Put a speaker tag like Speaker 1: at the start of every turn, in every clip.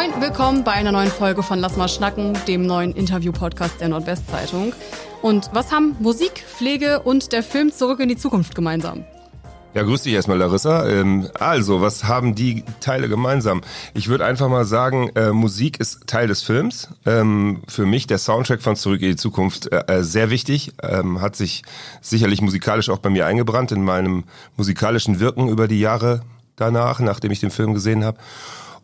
Speaker 1: Moin, willkommen bei einer neuen Folge von Lass mal schnacken, dem neuen Interview-Podcast der Nordwestzeitung. Und was haben Musik, Pflege und der Film Zurück in die Zukunft gemeinsam?
Speaker 2: Ja, grüß dich erstmal, Larissa. Ähm, also, was haben die Teile gemeinsam? Ich würde einfach mal sagen, äh, Musik ist Teil des Films. Ähm, für mich der Soundtrack von Zurück in die Zukunft äh, äh, sehr wichtig. Ähm, hat sich sicherlich musikalisch auch bei mir eingebrannt in meinem musikalischen Wirken über die Jahre danach, nachdem ich den Film gesehen habe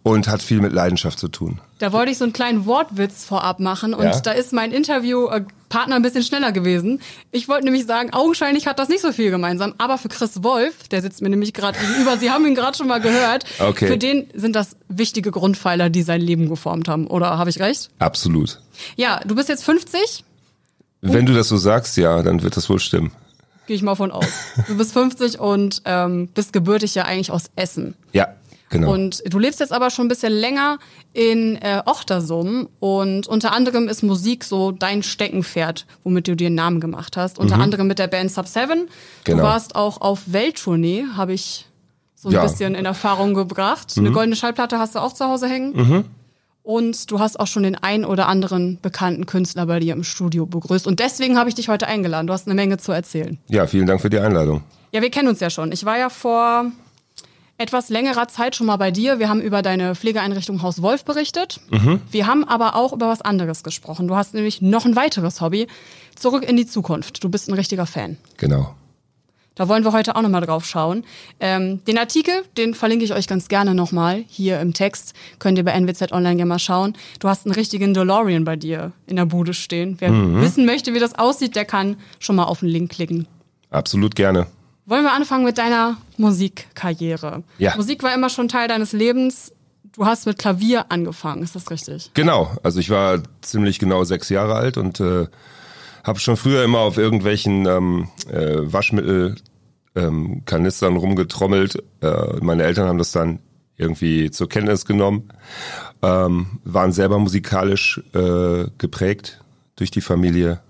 Speaker 2: und hat viel mit Leidenschaft zu tun.
Speaker 1: Da wollte ich so einen kleinen Wortwitz vorab machen und ja? da ist mein Interviewpartner ein bisschen schneller gewesen. Ich wollte nämlich sagen, augenscheinlich hat das nicht so viel gemeinsam, aber für Chris Wolf, der sitzt mir nämlich gerade gegenüber, Sie haben ihn gerade schon mal gehört, okay. für den sind das wichtige Grundpfeiler, die sein Leben geformt haben. Oder habe ich recht?
Speaker 2: Absolut.
Speaker 1: Ja, du bist jetzt 50?
Speaker 2: Wenn du das so sagst, ja, dann wird das wohl stimmen.
Speaker 1: Gehe ich mal von aus. Du bist 50 und ähm, bist gebürtig ja eigentlich aus Essen.
Speaker 2: Ja. Genau.
Speaker 1: Und du lebst jetzt aber schon ein bisschen länger in äh, Ochtersum und unter anderem ist Musik so dein Steckenpferd, womit du dir einen Namen gemacht hast. Unter mhm. anderem mit der Band Sub 7. Genau. Du warst auch auf Welttournee, habe ich so ein ja. bisschen in Erfahrung gebracht. Mhm. Eine goldene Schallplatte hast du auch zu Hause hängen. Mhm. Und du hast auch schon den ein oder anderen bekannten Künstler bei dir im Studio begrüßt. Und deswegen habe ich dich heute eingeladen. Du hast eine Menge zu erzählen.
Speaker 2: Ja, vielen Dank für die Einladung.
Speaker 1: Ja, wir kennen uns ja schon. Ich war ja vor etwas längerer Zeit schon mal bei dir. Wir haben über deine Pflegeeinrichtung Haus Wolf berichtet. Mhm. Wir haben aber auch über was anderes gesprochen. Du hast nämlich noch ein weiteres Hobby. Zurück in die Zukunft. Du bist ein richtiger Fan.
Speaker 2: Genau.
Speaker 1: Da wollen wir heute auch nochmal drauf schauen. Ähm, den Artikel, den verlinke ich euch ganz gerne nochmal hier im Text. Könnt ihr bei NWZ Online gerne mal schauen. Du hast einen richtigen DeLorean bei dir in der Bude stehen. Wer mhm. wissen möchte, wie das aussieht, der kann schon mal auf den Link klicken.
Speaker 2: Absolut gerne.
Speaker 1: Wollen wir anfangen mit deiner Musikkarriere?
Speaker 2: Ja.
Speaker 1: Musik war immer schon Teil deines Lebens. Du hast mit Klavier angefangen, ist das richtig?
Speaker 2: Genau, also ich war ziemlich genau sechs Jahre alt und äh, habe schon früher immer auf irgendwelchen ähm, äh, Waschmittelkanistern ähm, rumgetrommelt. Äh, meine Eltern haben das dann irgendwie zur Kenntnis genommen, ähm, waren selber musikalisch äh, geprägt durch die Familie.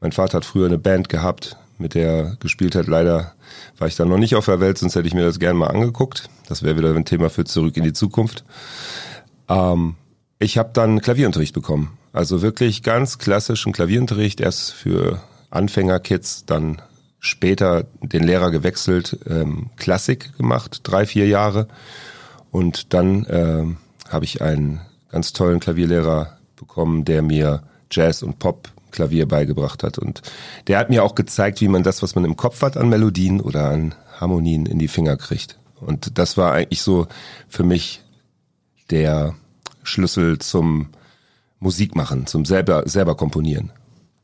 Speaker 2: Mein Vater hat früher eine Band gehabt, mit der er gespielt hat. Leider war ich da noch nicht auf der Welt, sonst hätte ich mir das gerne mal angeguckt. Das wäre wieder ein Thema für zurück in die Zukunft. Ähm, ich habe dann Klavierunterricht bekommen. Also wirklich ganz klassischen Klavierunterricht, erst für Anfängerkids, dann später den Lehrer gewechselt, ähm, Klassik gemacht, drei, vier Jahre. Und dann ähm, habe ich einen ganz tollen Klavierlehrer bekommen, der mir Jazz und Pop Klavier beigebracht hat. Und der hat mir auch gezeigt, wie man das, was man im Kopf hat an Melodien oder an Harmonien in die Finger kriegt. Und das war eigentlich so für mich der Schlüssel zum Musikmachen, zum selber, selber komponieren.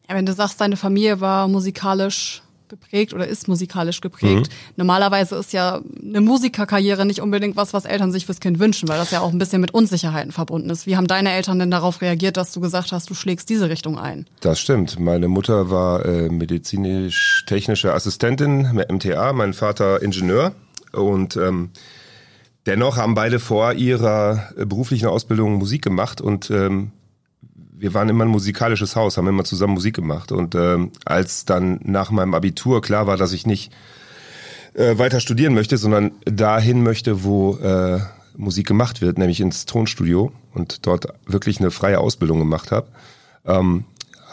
Speaker 1: Ja, wenn du sagst, deine Familie war musikalisch geprägt oder ist musikalisch geprägt. Mhm. Normalerweise ist ja eine Musikerkarriere nicht unbedingt was, was Eltern sich fürs Kind wünschen, weil das ja auch ein bisschen mit Unsicherheiten verbunden ist. Wie haben deine Eltern denn darauf reagiert, dass du gesagt hast, du schlägst diese Richtung ein?
Speaker 2: Das stimmt. Meine Mutter war äh, medizinisch-technische Assistentin mit MTA, mein Vater Ingenieur und ähm, Dennoch haben beide vor ihrer beruflichen Ausbildung Musik gemacht und ähm, wir waren immer ein musikalisches Haus, haben immer zusammen Musik gemacht. Und ähm, als dann nach meinem Abitur klar war, dass ich nicht äh, weiter studieren möchte, sondern dahin möchte, wo äh, Musik gemacht wird, nämlich ins Tonstudio und dort wirklich eine freie Ausbildung gemacht habe, ähm,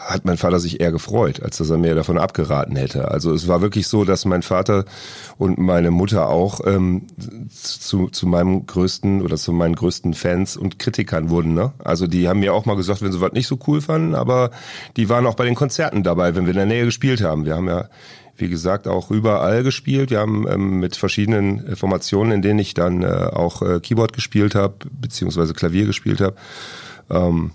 Speaker 2: hat mein Vater sich eher gefreut, als dass er mir davon abgeraten hätte. Also es war wirklich so, dass mein Vater und meine Mutter auch ähm, zu, zu meinem größten oder zu meinen größten Fans und Kritikern wurden. Ne? Also die haben mir auch mal gesagt, wenn sie was nicht so cool fanden, aber die waren auch bei den Konzerten dabei, wenn wir in der Nähe gespielt haben. Wir haben ja wie gesagt, auch überall gespielt. Wir haben ähm, mit verschiedenen Formationen, in denen ich dann äh, auch äh, Keyboard gespielt habe, beziehungsweise Klavier gespielt habe. Ähm,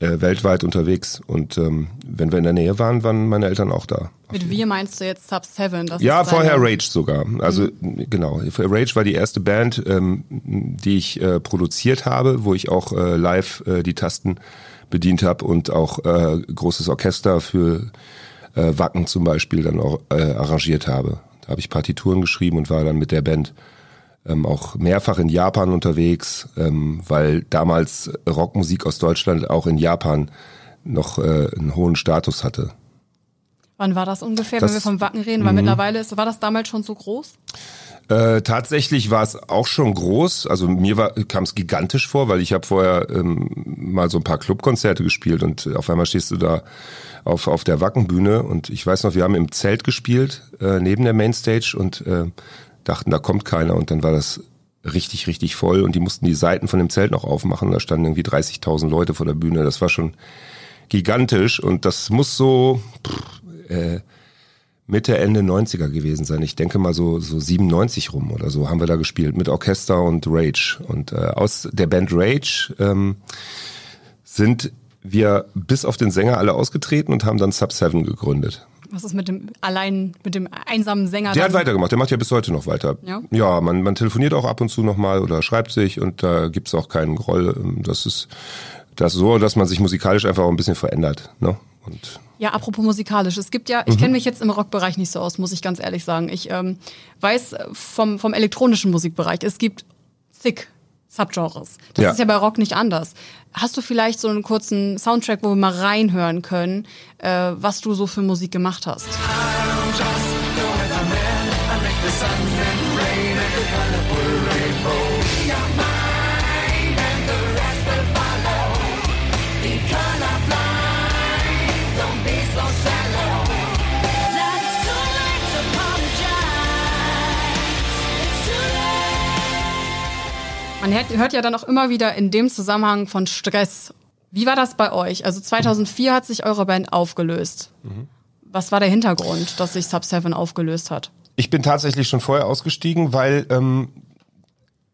Speaker 2: äh, weltweit unterwegs. Und ähm, wenn wir in der Nähe waren, waren meine Eltern auch da.
Speaker 1: Mit wir meinst du jetzt Sub 7?
Speaker 2: ja, vorher Rage sogar. Also mhm. genau, Rage war die erste Band, ähm, die ich äh, produziert habe, wo ich auch äh, live äh, die Tasten bedient habe und auch äh, großes Orchester für äh, Wacken zum Beispiel dann auch äh, arrangiert habe. Da habe ich Partituren geschrieben und war dann mit der Band ähm, auch mehrfach in Japan unterwegs, ähm, weil damals Rockmusik aus Deutschland auch in Japan noch äh, einen hohen Status hatte.
Speaker 1: Wann war das ungefähr, das, wenn wir vom Wacken reden? Weil mhm. mittlerweile ist, war das damals schon so groß?
Speaker 2: Äh, tatsächlich war es auch schon groß. Also mir kam es gigantisch vor, weil ich habe vorher ähm, mal so ein paar Clubkonzerte gespielt und auf einmal stehst du da auf, auf der Wackenbühne und ich weiß noch, wir haben im Zelt gespielt, äh, neben der Mainstage und äh, dachten, da kommt keiner und dann war das richtig, richtig voll und die mussten die Seiten von dem Zelt noch aufmachen. Da standen irgendwie 30.000 Leute vor der Bühne. Das war schon gigantisch und das muss so pff, äh, Mitte, Ende 90er gewesen sein. Ich denke mal so, so 97 rum oder so haben wir da gespielt mit Orchester und Rage. Und äh, aus der Band Rage ähm, sind wir bis auf den Sänger alle ausgetreten und haben dann Sub 7 gegründet.
Speaker 1: Was ist mit dem allein, mit dem einsamen Sänger?
Speaker 2: Der hat weitergemacht, der macht ja bis heute noch weiter. Ja, ja man, man telefoniert auch ab und zu nochmal oder schreibt sich und da gibt's auch keinen Groll. Das ist das so, dass man sich musikalisch einfach auch ein bisschen verändert. Ne?
Speaker 1: Und ja, apropos musikalisch. Es gibt ja, ich mhm. kenne mich jetzt im Rockbereich nicht so aus, muss ich ganz ehrlich sagen. Ich ähm, weiß vom, vom elektronischen Musikbereich, es gibt zig Subgenres. Das ja. ist ja bei Rock nicht anders. Hast du vielleicht so einen kurzen Soundtrack, wo wir mal reinhören können, äh, was du so für Musik gemacht hast? Man hört ja dann auch immer wieder in dem Zusammenhang von Stress. Wie war das bei euch? Also 2004 hat sich eure Band aufgelöst. Mhm. Was war der Hintergrund, dass sich Sub 7 aufgelöst hat?
Speaker 2: Ich bin tatsächlich schon vorher ausgestiegen, weil ähm,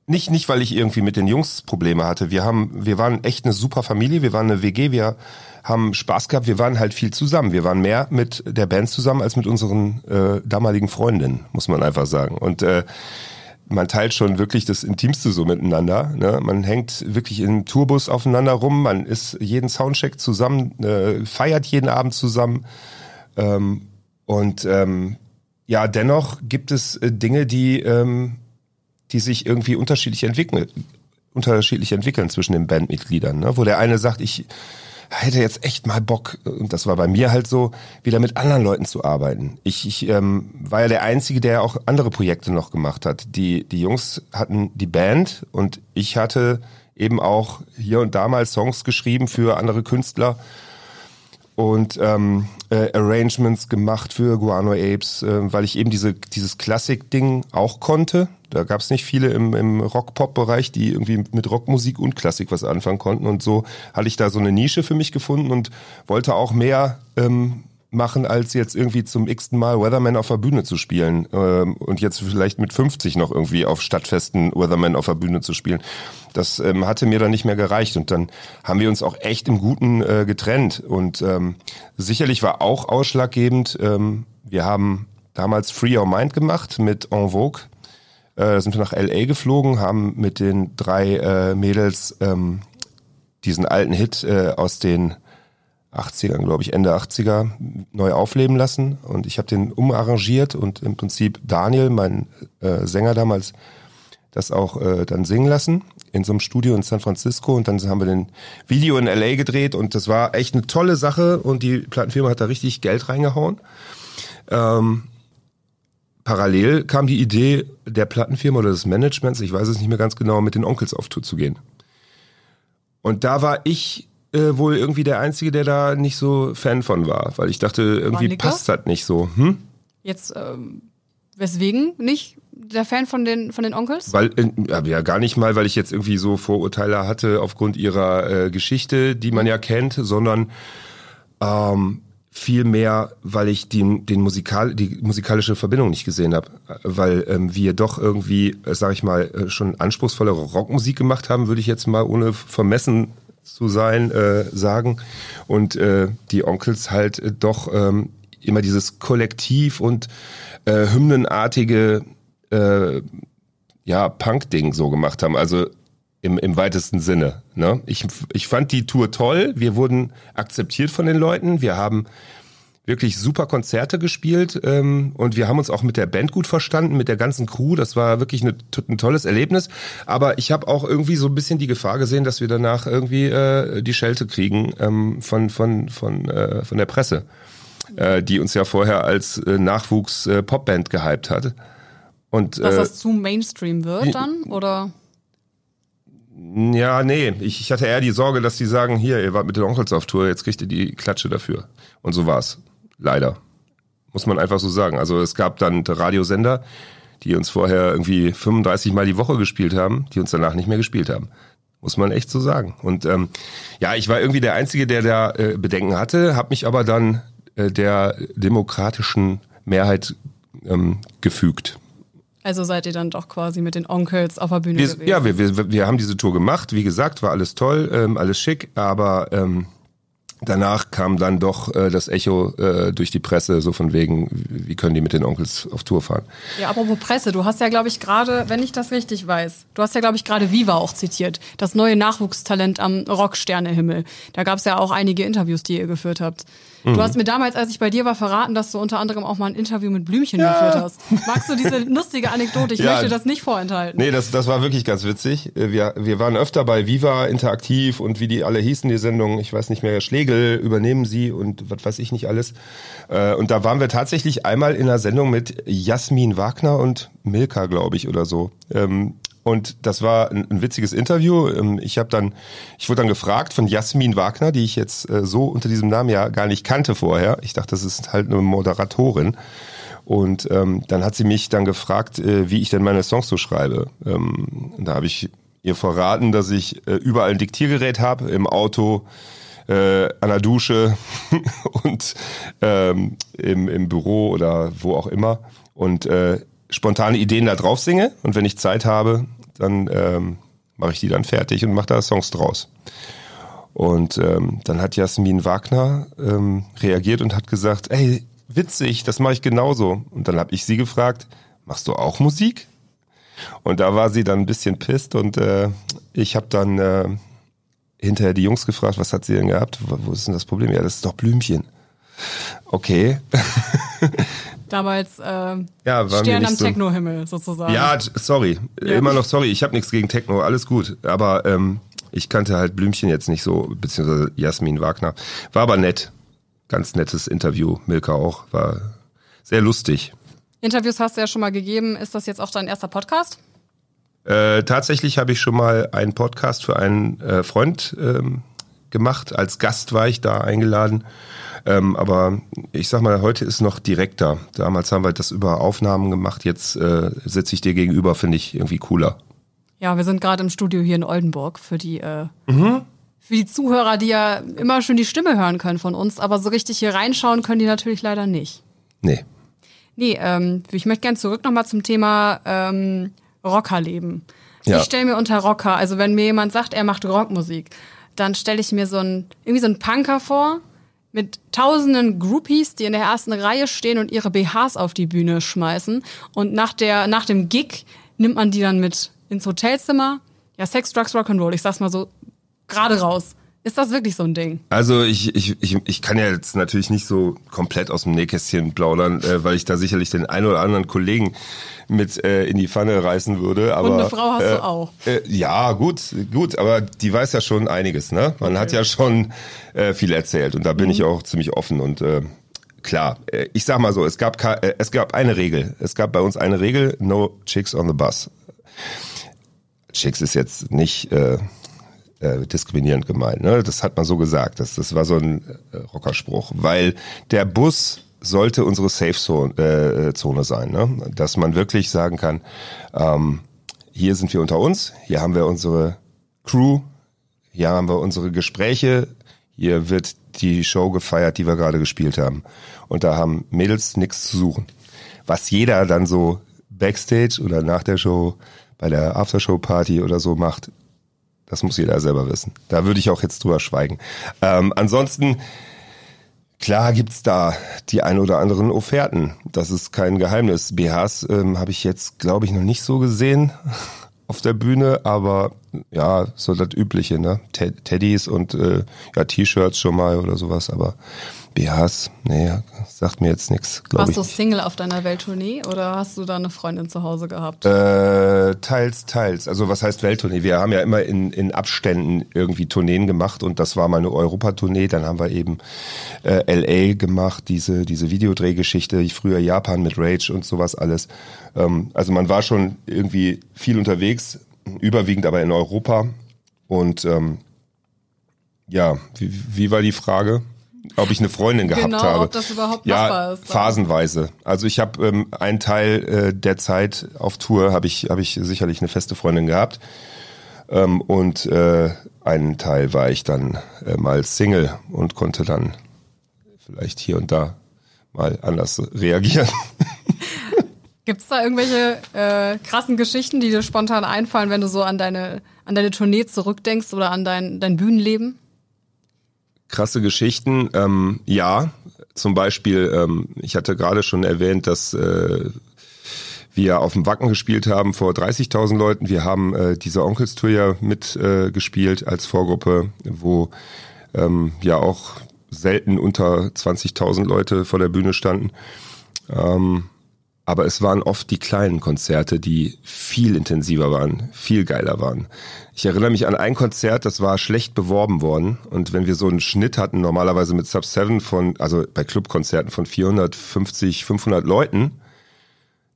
Speaker 2: nicht nicht weil ich irgendwie mit den Jungs Probleme hatte. Wir haben wir waren echt eine super Familie. Wir waren eine WG. Wir haben Spaß gehabt. Wir waren halt viel zusammen. Wir waren mehr mit der Band zusammen als mit unseren äh, damaligen Freundinnen, muss man einfach sagen. Und äh, man teilt schon wirklich das Intimste so miteinander. Ne? Man hängt wirklich im Tourbus aufeinander rum, man ist jeden Soundcheck zusammen, äh, feiert jeden Abend zusammen. Ähm, und ähm, ja, dennoch gibt es äh, Dinge, die, ähm, die sich irgendwie unterschiedlich entwickeln, unterschiedlich entwickeln zwischen den Bandmitgliedern. Ne? Wo der eine sagt, ich hätte jetzt echt mal Bock, und das war bei mir halt so, wieder mit anderen Leuten zu arbeiten. Ich, ich ähm, war ja der Einzige, der auch andere Projekte noch gemacht hat. Die, die Jungs hatten die Band und ich hatte eben auch hier und da mal Songs geschrieben für andere Künstler und ähm, äh, Arrangements gemacht für Guano Apes, äh, weil ich eben diese, dieses Klassik-Ding auch konnte. Da gab es nicht viele im, im Rock-Pop-Bereich, die irgendwie mit Rockmusik und Klassik was anfangen konnten. Und so hatte ich da so eine Nische für mich gefunden und wollte auch mehr ähm, machen, als jetzt irgendwie zum x-ten Mal Weatherman auf der Bühne zu spielen ähm, und jetzt vielleicht mit 50 noch irgendwie auf Stadtfesten Weatherman auf der Bühne zu spielen. Das ähm, hatte mir dann nicht mehr gereicht und dann haben wir uns auch echt im Guten äh, getrennt und ähm, sicherlich war auch ausschlaggebend, ähm, wir haben damals Free Your Mind gemacht mit En Vogue, äh, sind wir nach L.A. geflogen, haben mit den drei äh, Mädels ähm, diesen alten Hit äh, aus den 80ern, glaube ich, Ende 80er neu aufleben lassen. Und ich habe den umarrangiert und im Prinzip Daniel, mein äh, Sänger damals, das auch äh, dann singen lassen in so einem Studio in San Francisco. Und dann haben wir den Video in LA gedreht und das war echt eine tolle Sache und die Plattenfirma hat da richtig Geld reingehauen. Ähm, parallel kam die Idee der Plattenfirma oder des Managements, ich weiß es nicht mehr ganz genau, mit den Onkels auf Tour zu gehen. Und da war ich äh, wohl irgendwie der Einzige, der da nicht so Fan von war, weil ich dachte, irgendwie passt das nicht so. Hm?
Speaker 1: Jetzt, ähm, weswegen nicht der Fan von den, von den Onkels?
Speaker 2: Weil, äh, ja, gar nicht mal, weil ich jetzt irgendwie so Vorurteile hatte aufgrund ihrer äh, Geschichte, die man ja kennt, sondern ähm, viel mehr, weil ich die, den Musikal, die musikalische Verbindung nicht gesehen habe. Weil ähm, wir doch irgendwie, äh, sag ich mal, äh, schon anspruchsvollere Rockmusik gemacht haben, würde ich jetzt mal ohne vermessen zu sein, äh, sagen. Und äh, die Onkels halt äh, doch ähm, immer dieses Kollektiv und äh, hymnenartige äh, ja, Punk-Ding so gemacht haben. Also im, im weitesten Sinne. Ne? Ich, ich fand die Tour toll. Wir wurden akzeptiert von den Leuten. Wir haben wirklich super Konzerte gespielt ähm, und wir haben uns auch mit der Band gut verstanden, mit der ganzen Crew. Das war wirklich eine, ein tolles Erlebnis. Aber ich habe auch irgendwie so ein bisschen die Gefahr gesehen, dass wir danach irgendwie äh, die Schelte kriegen ähm, von von von äh, von der Presse. äh, die uns ja vorher als äh, Nachwuchs-Popband äh, gehypt hat.
Speaker 1: Und, Dass äh, das zu Mainstream wird dann, oder?
Speaker 2: Ja, nee, ich, ich hatte eher die Sorge, dass die sagen, hier, ihr wart mit den Onkels auf Tour, jetzt kriegt ihr die Klatsche dafür. Und so war's. Leider. Muss man einfach so sagen. Also es gab dann Radiosender, die uns vorher irgendwie 35 Mal die Woche gespielt haben, die uns danach nicht mehr gespielt haben. Muss man echt so sagen. Und ähm, ja, ich war irgendwie der Einzige, der da äh, Bedenken hatte, habe mich aber dann äh, der demokratischen Mehrheit ähm, gefügt.
Speaker 1: Also seid ihr dann doch quasi mit den Onkels auf der Bühne
Speaker 2: wir,
Speaker 1: gewesen?
Speaker 2: Ja, wir, wir, wir haben diese Tour gemacht. Wie gesagt, war alles toll, ähm, alles schick, aber ähm, danach kam dann doch äh, das Echo äh, durch die Presse, so von wegen, wie können die mit den Onkels auf Tour fahren.
Speaker 1: Ja, apropos Presse, du hast ja, glaube ich, gerade, wenn ich das richtig weiß, du hast ja, glaube ich, gerade Viva auch zitiert, das neue Nachwuchstalent am Rocksternehimmel. Da gab es ja auch einige Interviews, die ihr geführt habt. Du mhm. hast mir damals, als ich bei dir war, verraten, dass du unter anderem auch mal ein Interview mit Blümchen ja. geführt hast. Magst du diese lustige Anekdote? Ich ja. möchte das nicht vorenthalten.
Speaker 2: Nee, das, das war wirklich ganz witzig. Wir, wir waren öfter bei Viva interaktiv und wie die alle hießen, die Sendung, ich weiß nicht mehr, Schlegel übernehmen sie und was weiß ich nicht alles. Äh, und da waren wir tatsächlich einmal in einer Sendung mit Jasmin Wagner und Milka, glaube ich, oder so. Und das war ein, ein witziges Interview. Ähm, ich habe dann, ich wurde dann gefragt von Jasmin Wagner, die ich jetzt äh, so unter diesem Namen ja gar nicht kannte vorher. Ich dachte, das ist halt eine Moderatorin. Und ähm, dann hat sie mich dann gefragt, äh, wie ich denn meine Songs so schreibe. Ähm, da habe ich ihr verraten, dass ich äh, überall ein Diktiergerät habe, im Auto, äh, an der Dusche und ähm, im, im Büro oder wo auch immer. Und äh, spontane Ideen da drauf singe und wenn ich Zeit habe, dann ähm, mache ich die dann fertig und mache da Songs draus. Und ähm, dann hat Jasmin Wagner ähm, reagiert und hat gesagt, ey, witzig, das mache ich genauso. Und dann habe ich sie gefragt, machst du auch Musik? Und da war sie dann ein bisschen pisst und äh, ich habe dann äh, hinterher die Jungs gefragt, was hat sie denn gehabt? Wo ist denn das Problem? Ja, das ist doch Blümchen. Okay.
Speaker 1: Damals äh, ja, Stern am so, Techno-Himmel sozusagen.
Speaker 2: Ja, sorry. Ja. Immer noch sorry. Ich habe nichts gegen Techno, alles gut. Aber ähm, ich kannte halt Blümchen jetzt nicht so, beziehungsweise Jasmin Wagner. War aber nett. Ganz nettes Interview. Milka auch. War sehr lustig.
Speaker 1: Interviews hast du ja schon mal gegeben. Ist das jetzt auch dein erster Podcast?
Speaker 2: Äh, tatsächlich habe ich schon mal einen Podcast für einen äh, Freund ähm, gemacht. Als Gast war ich da eingeladen. Ähm, aber ich sag mal, heute ist noch direkter. Damals haben wir das über Aufnahmen gemacht. Jetzt äh, sitze ich dir gegenüber, finde ich irgendwie cooler.
Speaker 1: Ja, wir sind gerade im Studio hier in Oldenburg für die äh, mhm. für die Zuhörer, die ja immer schön die Stimme hören können von uns, aber so richtig hier reinschauen können die natürlich leider nicht.
Speaker 2: Nee.
Speaker 1: Nee, ähm, ich möchte gerne zurück nochmal zum Thema ähm, Rockerleben. Ja. Ich stelle mir unter Rocker, also wenn mir jemand sagt, er macht Rockmusik, dann stelle ich mir so ein irgendwie so einen Punker vor, mit tausenden Groupies, die in der ersten Reihe stehen und ihre BHs auf die Bühne schmeißen. Und nach, der, nach dem Gig nimmt man die dann mit ins Hotelzimmer. Ja, Sex, Drugs, Rock'n'Roll, ich sag's mal so gerade raus. Ist das wirklich so ein Ding?
Speaker 2: Also ich, ich, ich, ich kann ja jetzt natürlich nicht so komplett aus dem Nähkästchen plaudern, äh, weil ich da sicherlich den einen oder anderen Kollegen mit äh, in die Pfanne reißen würde. Aber,
Speaker 1: Und eine Frau hast äh, du auch.
Speaker 2: Äh, ja, gut, gut, aber die weiß ja schon einiges, ne? Man okay. hat ja schon äh, viel erzählt und da bin mhm. ich auch ziemlich offen und äh, klar, äh, ich sag mal so, es gab äh, es gab eine Regel. Es gab bei uns eine Regel, no chicks on the bus. Chicks ist jetzt nicht äh, diskriminierend gemeint. Ne? Das hat man so gesagt. Das, das war so ein äh, Rockerspruch. Weil der Bus sollte unsere Safe-Zone äh, Zone sein. Ne? Dass man wirklich sagen kann, ähm, hier sind wir unter uns, hier haben wir unsere Crew, hier haben wir unsere Gespräche, hier wird die Show gefeiert, die wir gerade gespielt haben. Und da haben Mädels nichts zu suchen. Was jeder dann so backstage oder nach der Show bei der Aftershow-Party oder so macht, das muss jeder selber wissen. Da würde ich auch jetzt drüber schweigen. Ähm, ansonsten, klar gibt's da die ein oder anderen Offerten. Das ist kein Geheimnis. BHs ähm, habe ich jetzt, glaube ich, noch nicht so gesehen auf der Bühne, aber ja, so das Übliche, ne? Teddys und äh, ja, T-Shirts schon mal oder sowas, aber BHs, nee, sagt mir jetzt nichts.
Speaker 1: Warst ich. du Single auf deiner Welttournee oder hast du da eine Freundin zu Hause gehabt?
Speaker 2: Äh, teils, teils. Also was heißt Welttournee? Wir haben ja immer in, in Abständen irgendwie Tourneen gemacht und das war mal eine Europatournee. Dann haben wir eben äh, LA gemacht, diese, diese Videodrehgeschichte, ich früher Japan mit Rage und sowas alles. Ähm, also man war schon irgendwie viel unterwegs, überwiegend aber in Europa. Und ähm, ja, wie, wie war die Frage? Ob ich eine Freundin gehabt genau, habe.
Speaker 1: Ob das überhaupt
Speaker 2: ja,
Speaker 1: machbar ist.
Speaker 2: Phasenweise. Also ich habe ähm, einen Teil äh, der Zeit auf Tour habe ich habe ich sicherlich eine feste Freundin gehabt ähm, und äh, einen Teil war ich dann äh, mal Single und konnte dann vielleicht hier und da mal anders reagieren.
Speaker 1: Gibt es da irgendwelche äh, krassen Geschichten, die dir spontan einfallen, wenn du so an deine an deine Tournee zurückdenkst oder an dein dein Bühnenleben?
Speaker 2: Krasse Geschichten. Ähm, ja, zum Beispiel, ähm, ich hatte gerade schon erwähnt, dass äh, wir auf dem Wacken gespielt haben vor 30.000 Leuten. Wir haben äh, diese Onkelstour ja mitgespielt äh, als Vorgruppe, wo ähm, ja auch selten unter 20.000 Leute vor der Bühne standen. Ähm, aber es waren oft die kleinen Konzerte, die viel intensiver waren, viel geiler waren. Ich erinnere mich an ein Konzert, das war schlecht beworben worden. Und wenn wir so einen Schnitt hatten, normalerweise mit Sub 7 von, also bei Clubkonzerten von 450, 500 Leuten,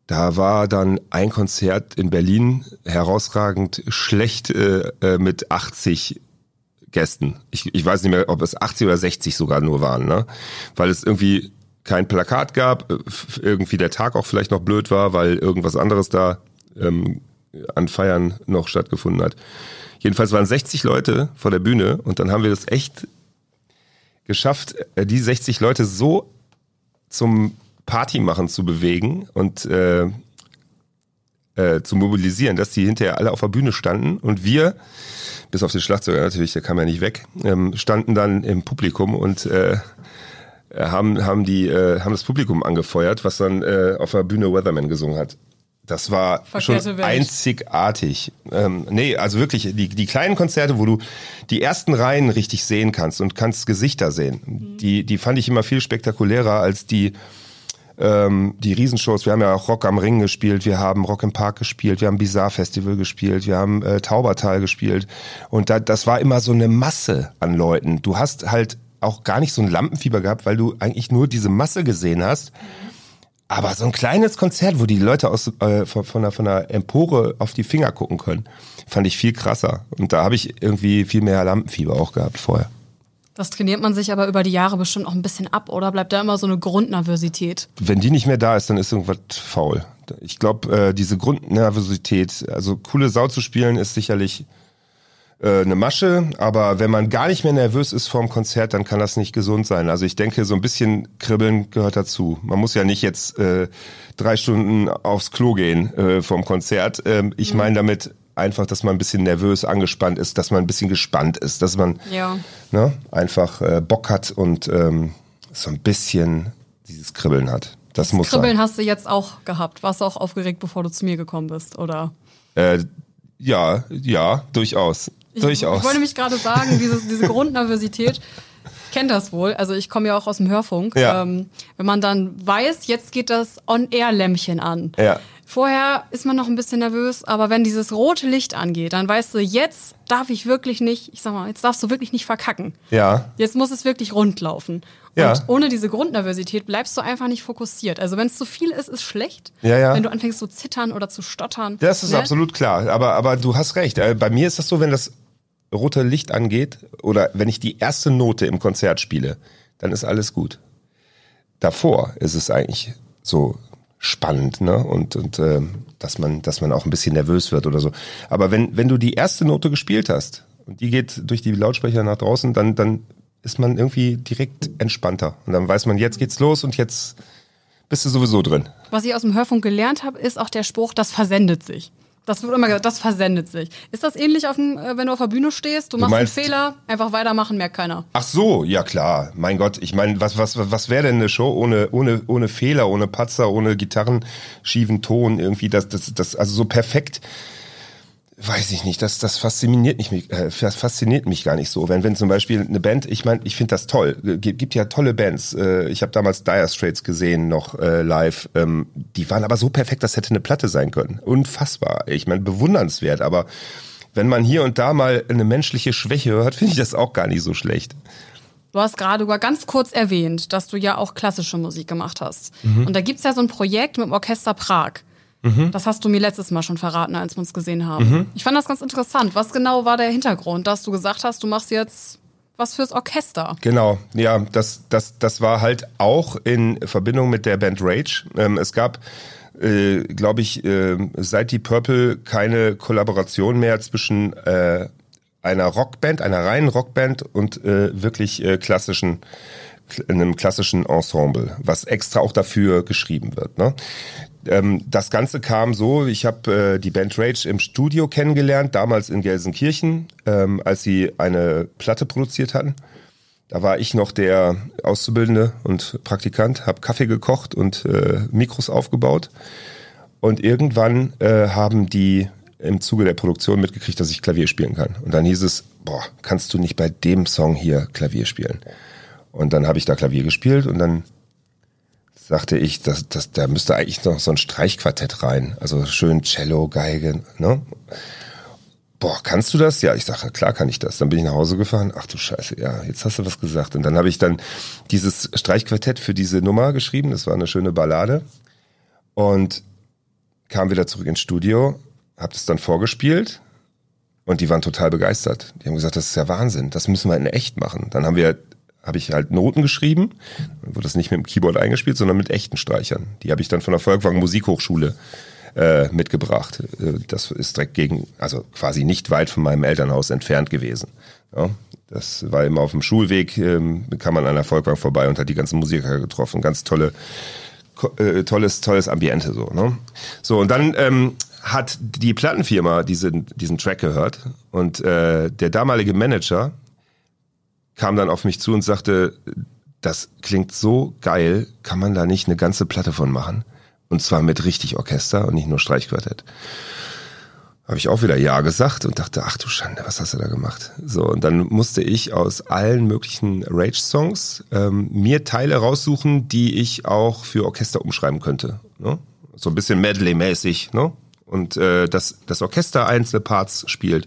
Speaker 2: da war dann ein Konzert in Berlin herausragend schlecht äh, äh mit 80 Gästen. Ich, ich weiß nicht mehr, ob es 80 oder 60 sogar nur waren, ne? Weil es irgendwie kein Plakat gab, äh, irgendwie der Tag auch vielleicht noch blöd war, weil irgendwas anderes da ähm, an Feiern noch stattgefunden hat. Jedenfalls waren 60 Leute vor der Bühne und dann haben wir das echt geschafft, äh, die 60 Leute so zum Partymachen zu bewegen und äh, äh, zu mobilisieren, dass die hinterher alle auf der Bühne standen und wir, bis auf den Schlagzeuger natürlich, der kam ja nicht weg, ähm, standen dann im Publikum und äh, haben haben die äh, haben das Publikum angefeuert, was dann äh, auf der Bühne Weatherman gesungen hat. Das war schon Welt. einzigartig. Ähm, nee, also wirklich, die, die kleinen Konzerte, wo du die ersten Reihen richtig sehen kannst und kannst Gesichter sehen, mhm. die, die fand ich immer viel spektakulärer als die, ähm, die Riesenshows. Wir haben ja auch Rock am Ring gespielt, wir haben Rock im Park gespielt, wir haben Bizarre Festival gespielt, wir haben äh, Taubertal gespielt. Und da, das war immer so eine Masse an Leuten. Du hast halt auch gar nicht so ein Lampenfieber gehabt, weil du eigentlich nur diese Masse gesehen hast. Aber so ein kleines Konzert, wo die Leute aus, äh, von, von, der, von der Empore auf die Finger gucken können, fand ich viel krasser. Und da habe ich irgendwie viel mehr Lampenfieber auch gehabt vorher.
Speaker 1: Das trainiert man sich aber über die Jahre bestimmt auch ein bisschen ab, oder bleibt da immer so eine Grundnervosität?
Speaker 2: Wenn die nicht mehr da ist, dann ist irgendwas faul. Ich glaube, äh, diese Grundnervosität, also coole Sau zu spielen, ist sicherlich äh, eine Masche, aber wenn man gar nicht mehr nervös ist vorm Konzert, dann kann das nicht gesund sein. Also ich denke, so ein bisschen Kribbeln gehört dazu. Man muss ja nicht jetzt äh, drei Stunden aufs Klo gehen äh, vorm Konzert. Ähm, ich mhm. meine damit einfach, dass man ein bisschen nervös angespannt ist, dass man ein bisschen gespannt ist, dass man ja. ne, einfach äh, Bock hat und ähm, so ein bisschen dieses Kribbeln hat. Das, das muss
Speaker 1: Kribbeln
Speaker 2: sein.
Speaker 1: hast du jetzt auch gehabt. Warst du auch aufgeregt, bevor du zu mir gekommen bist, oder?
Speaker 2: Äh, ja, ja, durchaus.
Speaker 1: Ich,
Speaker 2: Durchaus.
Speaker 1: Ich wollte mich gerade sagen, dieses, diese Grundnervosität, ich kenne das wohl, also ich komme ja auch aus dem Hörfunk. Ja. Ähm, wenn man dann weiß, jetzt geht das On-Air-Lämpchen an. Ja. Vorher ist man noch ein bisschen nervös, aber wenn dieses rote Licht angeht, dann weißt du, jetzt darf ich wirklich nicht, ich sag mal, jetzt darfst du wirklich nicht verkacken. Ja. Jetzt muss es wirklich rund laufen. Ja. Und ohne diese Grundnervosität bleibst du einfach nicht fokussiert. Also wenn es zu viel ist, ist schlecht. Ja, ja. Wenn du anfängst zu zittern oder zu stottern.
Speaker 2: Das ist ne? absolut klar. Aber, aber du hast recht. Äh, bei mir ist das so, wenn das rote Licht angeht oder wenn ich die erste Note im Konzert spiele, dann ist alles gut. Davor ist es eigentlich so spannend, ne? Und, und äh, dass man, dass man auch ein bisschen nervös wird oder so. Aber wenn, wenn du die erste Note gespielt hast und die geht durch die Lautsprecher nach draußen, dann, dann ist man irgendwie direkt entspannter. Und dann weiß man, jetzt geht's los und jetzt bist du sowieso drin.
Speaker 1: Was ich aus dem Hörfunk gelernt habe, ist auch der Spruch, das versendet sich. Das wird immer gesagt, das versendet sich. Ist das ähnlich, dem, äh, wenn du auf der Bühne stehst? Du, du machst einen Fehler, einfach weitermachen, merkt keiner.
Speaker 2: Ach so, ja klar. Mein Gott, ich meine, was, was, was wäre denn eine Show ohne, ohne, ohne Fehler, ohne Patzer, ohne Gitarren, schiefen Ton irgendwie? Das, das, das, also so perfekt weiß ich nicht, das, das fasziniert mich, äh, fasziniert mich gar nicht so. Wenn, wenn zum Beispiel eine Band, ich meine, ich finde das toll, gibt, gibt ja tolle Bands. Äh, ich habe damals Dire Straits gesehen noch äh, live. Ähm, die waren aber so perfekt, das hätte eine Platte sein können. Unfassbar. Ich meine, bewundernswert. Aber wenn man hier und da mal eine menschliche Schwäche hört, finde ich das auch gar nicht so schlecht.
Speaker 1: Du hast gerade sogar ganz kurz erwähnt, dass du ja auch klassische Musik gemacht hast. Mhm. Und da gibt's ja so ein Projekt mit dem Orchester Prag. Mhm. Das hast du mir letztes Mal schon verraten, als wir uns gesehen haben. Mhm. Ich fand das ganz interessant. Was genau war der Hintergrund, dass du gesagt hast, du machst jetzt was fürs Orchester?
Speaker 2: Genau, ja, das, das, das war halt auch in Verbindung mit der Band Rage. Ähm, es gab äh, glaube ich, äh, seit die Purple keine Kollaboration mehr zwischen äh, einer Rockband, einer reinen Rockband und äh, wirklich äh, klassischen in einem klassischen Ensemble, was extra auch dafür geschrieben wird. Ne? Ähm, das Ganze kam so, ich habe äh, die Band Rage im Studio kennengelernt, damals in Gelsenkirchen, ähm, als sie eine Platte produziert hatten. Da war ich noch der Auszubildende und Praktikant, habe Kaffee gekocht und äh, Mikros aufgebaut. Und irgendwann äh, haben die im Zuge der Produktion mitgekriegt, dass ich Klavier spielen kann. Und dann hieß es, boah, kannst du nicht bei dem Song hier Klavier spielen? Und dann habe ich da Klavier gespielt und dann sagte ich, dass, dass, da müsste eigentlich noch so ein Streichquartett rein. Also schön Cello, Geige, ne? Boah, kannst du das? Ja, ich sage, klar kann ich das. Dann bin ich nach Hause gefahren. Ach du Scheiße, ja, jetzt hast du was gesagt. Und dann habe ich dann dieses Streichquartett für diese Nummer geschrieben. Das war eine schöne Ballade. Und kam wieder zurück ins Studio, habe das dann vorgespielt und die waren total begeistert. Die haben gesagt, das ist ja Wahnsinn, das müssen wir in echt machen. Dann haben wir habe ich halt Noten geschrieben, dann wurde das nicht mit dem Keyboard eingespielt, sondern mit echten Streichern. Die habe ich dann von der Volkwang Musikhochschule äh, mitgebracht. Äh, das ist direkt gegen, also quasi nicht weit von meinem Elternhaus entfernt gewesen. Ja, das war immer auf dem Schulweg, ähm, kam man an der Volkwang vorbei und hat die ganzen Musiker getroffen. Ganz tolle, äh, tolles, tolles Ambiente so. Ne? So und dann ähm, hat die Plattenfirma diesen, diesen Track gehört und äh, der damalige Manager kam dann auf mich zu und sagte, das klingt so geil, kann man da nicht eine ganze Platte von machen? Und zwar mit richtig Orchester und nicht nur Streichquartett. Habe ich auch wieder Ja gesagt und dachte, ach du Schande, was hast du da gemacht? So, und dann musste ich aus allen möglichen Rage-Songs ähm, mir Teile raussuchen, die ich auch für Orchester umschreiben könnte. Ne? So ein bisschen Medley-mäßig, ne? Und äh, dass das Orchester einzelne Parts spielt,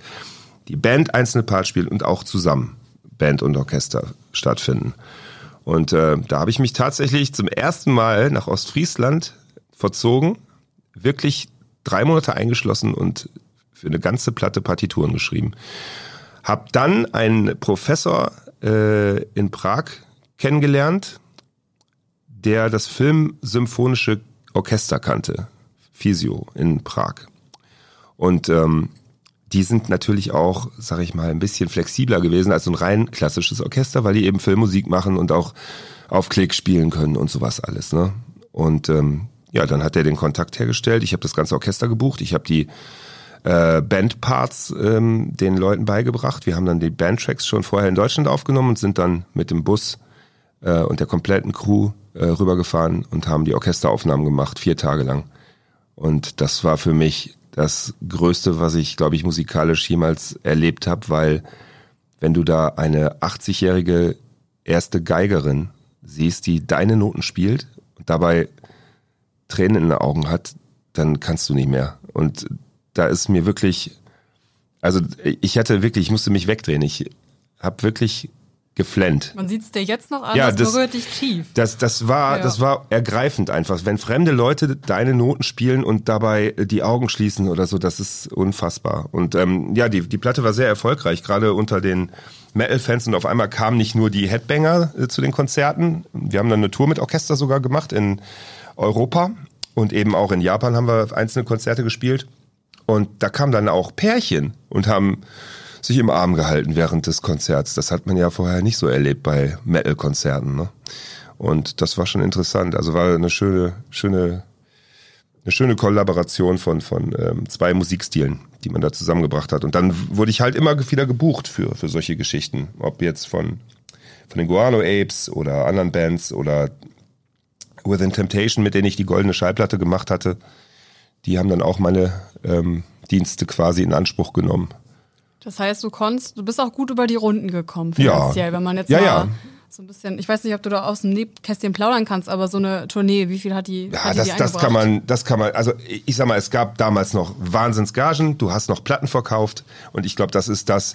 Speaker 2: die Band einzelne Parts spielt und auch zusammen. Band und Orchester stattfinden. Und äh, da habe ich mich tatsächlich zum ersten Mal nach Ostfriesland verzogen, wirklich drei Monate eingeschlossen und für eine ganze Platte Partituren geschrieben. Hab dann einen Professor äh, in Prag kennengelernt, der das Filmsymphonische Orchester kannte, Fisio in Prag. Und ähm, die sind natürlich auch, sag ich mal, ein bisschen flexibler gewesen als so ein rein klassisches Orchester, weil die eben Filmmusik machen und auch auf Klick spielen können und sowas alles. Ne? Und ähm, ja, dann hat er den Kontakt hergestellt. Ich habe das ganze Orchester gebucht. Ich habe die äh, Bandparts ähm, den Leuten beigebracht. Wir haben dann die Bandtracks schon vorher in Deutschland aufgenommen und sind dann mit dem Bus äh, und der kompletten Crew äh, rübergefahren und haben die Orchesteraufnahmen gemacht, vier Tage lang. Und das war für mich das Größte, was ich, glaube ich, musikalisch jemals erlebt habe, weil wenn du da eine 80-jährige erste Geigerin siehst, die deine Noten spielt und dabei Tränen in den Augen hat, dann kannst du nicht mehr. Und da ist mir wirklich, also ich hatte wirklich, ich musste mich wegdrehen. Ich habe wirklich geflennt.
Speaker 1: Man sieht es dir jetzt noch an, ja, das, berührt dich tief.
Speaker 2: Das, das, war, ja. das war ergreifend einfach. Wenn fremde Leute deine Noten spielen und dabei die Augen schließen oder so, das ist unfassbar. Und ähm, ja, die, die Platte war sehr erfolgreich, gerade unter den Metal-Fans und auf einmal kamen nicht nur die Headbanger äh, zu den Konzerten. Wir haben dann eine Tour mit Orchester sogar gemacht in Europa und eben auch in Japan haben wir einzelne Konzerte gespielt. Und da kamen dann auch Pärchen und haben sich im Arm gehalten während des Konzerts. Das hat man ja vorher nicht so erlebt bei Metal-Konzerten. Ne? Und das war schon interessant. Also war eine schöne, schöne, eine schöne Kollaboration von, von ähm, zwei Musikstilen, die man da zusammengebracht hat. Und dann wurde ich halt immer wieder gebucht für, für solche Geschichten. Ob jetzt von, von den Guano Apes oder anderen Bands oder Within Temptation, mit denen ich die goldene Schallplatte gemacht hatte. Die haben dann auch meine ähm, Dienste quasi in Anspruch genommen.
Speaker 1: Das heißt, du konntest, du bist auch gut über die Runden gekommen
Speaker 2: finanziell,
Speaker 1: ja. wenn man jetzt
Speaker 2: ja,
Speaker 1: mal
Speaker 2: ja.
Speaker 1: so ein bisschen, ich weiß nicht, ob du da aus dem Nebkästchen plaudern kannst, aber so eine Tournee, wie viel hat die?
Speaker 2: Ja,
Speaker 1: hat
Speaker 2: das,
Speaker 1: die
Speaker 2: das kann man, das kann man, also ich sag mal, es gab damals noch Wahnsinnsgagen, du hast noch Platten verkauft und ich glaube, das ist das,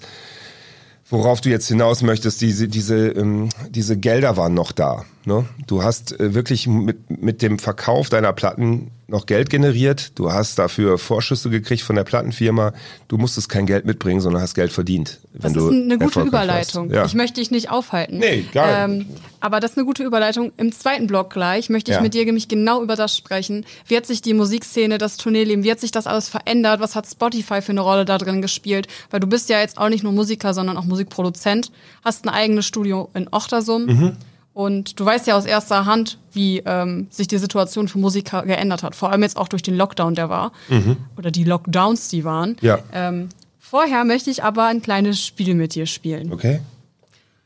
Speaker 2: worauf du jetzt hinaus möchtest, diese, diese, ähm, diese Gelder waren noch da. Ne? Du hast äh, wirklich mit, mit dem Verkauf deiner Platten noch Geld generiert, du hast dafür Vorschüsse gekriegt von der Plattenfirma, du musstest kein Geld mitbringen, sondern hast Geld verdient.
Speaker 1: Wenn das ist eine gute Überleitung. Ja. Ich möchte dich nicht aufhalten.
Speaker 2: Nee, gar nicht. Ähm,
Speaker 1: aber das ist eine gute Überleitung. Im zweiten Block gleich möchte ich ja. mit dir nämlich genau über das sprechen. Wie hat sich die Musikszene, das Tourneeleben, wie hat sich das alles verändert? Was hat Spotify für eine Rolle da drin gespielt? Weil du bist ja jetzt auch nicht nur Musiker, sondern auch Musikproduzent, hast ein eigenes Studio in Ochtersum. Mhm und du weißt ja aus erster Hand, wie ähm, sich die Situation für Musiker geändert hat. Vor allem jetzt auch durch den Lockdown, der war. Mhm. Oder die Lockdowns, die waren.
Speaker 2: Ja.
Speaker 1: Ähm, vorher möchte ich aber ein kleines Spiel mit dir spielen.
Speaker 2: Okay.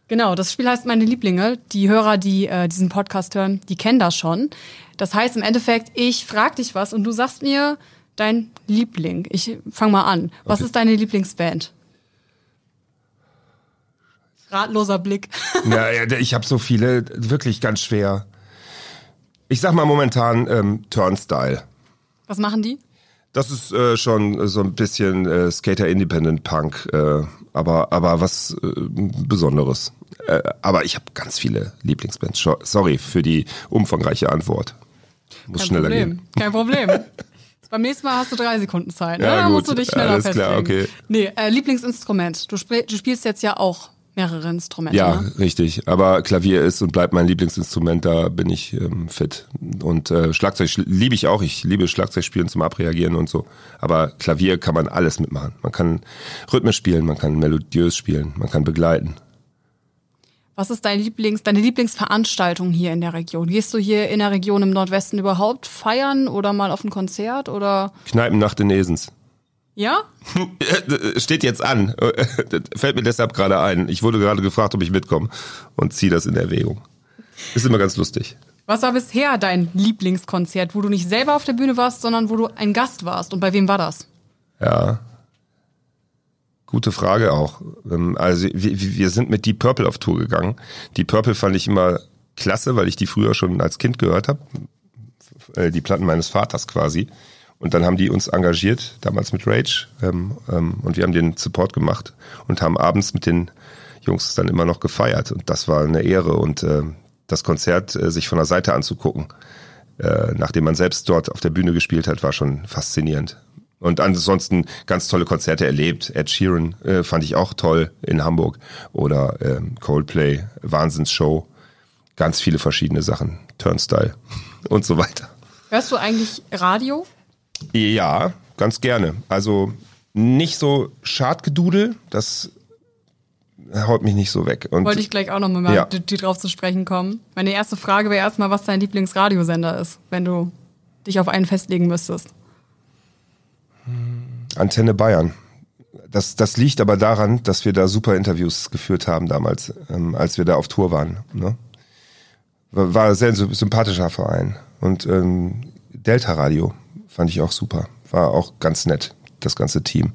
Speaker 1: Genau, das Spiel heißt Meine Lieblinge. Die Hörer, die äh, diesen Podcast hören, die kennen das schon. Das heißt im Endeffekt, ich frage dich was und du sagst mir dein Liebling. Ich fang mal an. Was okay. ist deine Lieblingsband? Ratloser Blick.
Speaker 2: ja, ja ich habe so viele, wirklich ganz schwer. Ich sag mal momentan ähm, Turnstyle.
Speaker 1: Was machen die?
Speaker 2: Das ist äh, schon so ein bisschen äh, Skater Independent Punk, äh, aber aber was äh, Besonderes. Äh, aber ich habe ganz viele Lieblingsbands. Sorry für die umfangreiche Antwort. Muss Kein schneller
Speaker 1: Problem.
Speaker 2: gehen.
Speaker 1: Kein Problem. Beim nächsten Mal hast du drei Sekunden Zeit. Ne?
Speaker 2: Ja,
Speaker 1: da musst du dich schneller
Speaker 2: Alles
Speaker 1: festlegen.
Speaker 2: Klar, okay.
Speaker 1: Nee, äh, Lieblingsinstrument. Du, du spielst jetzt ja auch mehrere Instrumente.
Speaker 2: Ja,
Speaker 1: ne?
Speaker 2: richtig. Aber Klavier ist und bleibt mein Lieblingsinstrument, da bin ich ähm, fit. Und äh, Schlagzeug liebe ich auch. Ich liebe Schlagzeugspielen zum Abreagieren und so. Aber Klavier kann man alles mitmachen. Man kann rhythmisch spielen, man kann melodiös spielen, man kann begleiten.
Speaker 1: Was ist dein Lieblings, deine Lieblingsveranstaltung hier in der Region? Gehst du hier in der Region im Nordwesten überhaupt feiern oder mal auf ein Konzert oder?
Speaker 2: Kneipennacht in Esens.
Speaker 1: Ja?
Speaker 2: Steht jetzt an. Fällt mir deshalb gerade ein. Ich wurde gerade gefragt, ob ich mitkomme und ziehe das in Erwägung. Ist immer ganz lustig.
Speaker 1: Was war bisher dein Lieblingskonzert, wo du nicht selber auf der Bühne warst, sondern wo du ein Gast warst? Und bei wem war das?
Speaker 2: Ja. Gute Frage auch. Ähm, also wir sind mit Deep Purple auf Tour gegangen. Deep Purple fand ich immer klasse, weil ich die früher schon als Kind gehört habe. Äh, die Platten meines Vaters quasi. Und dann haben die uns engagiert, damals mit Rage, ähm, ähm, und wir haben den Support gemacht und haben abends mit den Jungs dann immer noch gefeiert. Und das war eine Ehre. Und äh, das Konzert äh, sich von der Seite anzugucken, äh, nachdem man selbst dort auf der Bühne gespielt hat, war schon faszinierend. Und ansonsten ganz tolle Konzerte erlebt. Ed Sheeran äh, fand ich auch toll in Hamburg. Oder ähm, Coldplay, Wahnsinnsshow. Ganz viele verschiedene Sachen. Turnstyle und so weiter.
Speaker 1: Hörst du eigentlich Radio?
Speaker 2: Ja, ganz gerne. Also nicht so Schadgedudel, das haut mich nicht so weg.
Speaker 1: Und Wollte ich gleich auch noch mal ja. die, drauf zu sprechen kommen. Meine erste Frage wäre erstmal, was dein Lieblingsradiosender ist, wenn du dich auf einen festlegen müsstest.
Speaker 2: Antenne Bayern. Das, das liegt aber daran, dass wir da super Interviews geführt haben damals, ähm, als wir da auf Tour waren. Ne? War, war ein sehr sympathischer Verein. Und ähm, Delta Radio Fand ich auch super. War auch ganz nett, das ganze Team.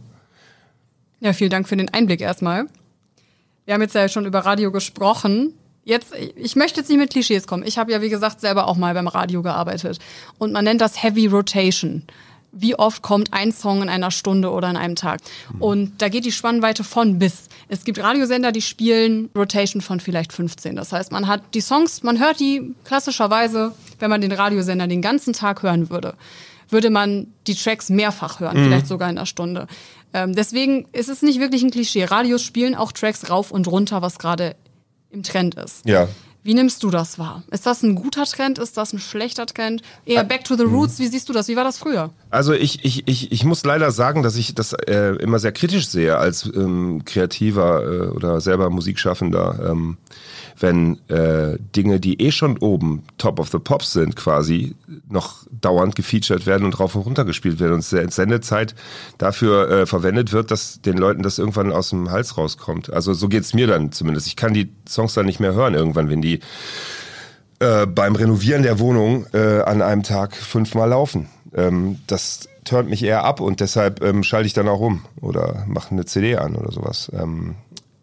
Speaker 1: Ja, vielen Dank für den Einblick erstmal. Wir haben jetzt ja schon über Radio gesprochen. Jetzt, ich möchte jetzt nicht mit Klischees kommen. Ich habe ja, wie gesagt, selber auch mal beim Radio gearbeitet. Und man nennt das Heavy Rotation wie oft kommt ein Song in einer Stunde oder in einem Tag. Und da geht die Spannweite von bis. Es gibt Radiosender, die spielen Rotation von vielleicht 15. Das heißt, man hat die Songs, man hört die klassischerweise, wenn man den Radiosender den ganzen Tag hören würde, würde man die Tracks mehrfach hören, mhm. vielleicht sogar in einer Stunde. Ähm, deswegen ist es nicht wirklich ein Klischee. Radios spielen auch Tracks rauf und runter, was gerade im Trend ist.
Speaker 2: Ja.
Speaker 1: Wie nimmst du das wahr? Ist das ein guter Trend? Ist das ein schlechter Trend? Eher back to the roots? Wie siehst du das? Wie war das früher?
Speaker 2: Also ich, ich, ich, ich muss leider sagen, dass ich das äh, immer sehr kritisch sehe als ähm, kreativer äh, oder selber Musikschaffender. Ähm, wenn äh, Dinge, die eh schon oben Top of the Pops sind, quasi noch dauernd gefeatured werden und rauf und runter gespielt werden und Sendezeit dafür äh, verwendet wird, dass den Leuten das irgendwann aus dem Hals rauskommt. Also so geht's mir dann zumindest. Ich kann die Songs dann nicht mehr hören irgendwann, wenn die äh, beim Renovieren der Wohnung äh, an einem Tag fünfmal laufen. Ähm, das turnt mich eher ab und deshalb ähm, schalte ich dann auch um oder mache eine CD an oder sowas. Ähm,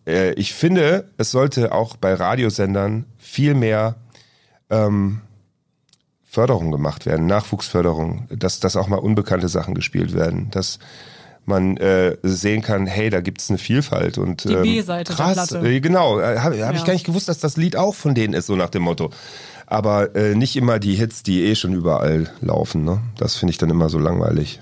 Speaker 2: äh, ich finde, es sollte auch bei Radiosendern viel mehr ähm, Förderung gemacht werden, Nachwuchsförderung, dass, dass auch mal unbekannte Sachen gespielt werden, dass man äh, sehen kann, hey, da gibt's eine Vielfalt und
Speaker 1: die ähm, B-Seite
Speaker 2: krass, der Platte. Äh, genau, äh, habe hab ja. ich gar nicht gewusst, dass das Lied auch von denen ist, so nach dem Motto. Aber äh, nicht immer die Hits, die eh schon überall laufen. Ne? Das finde ich dann immer so langweilig.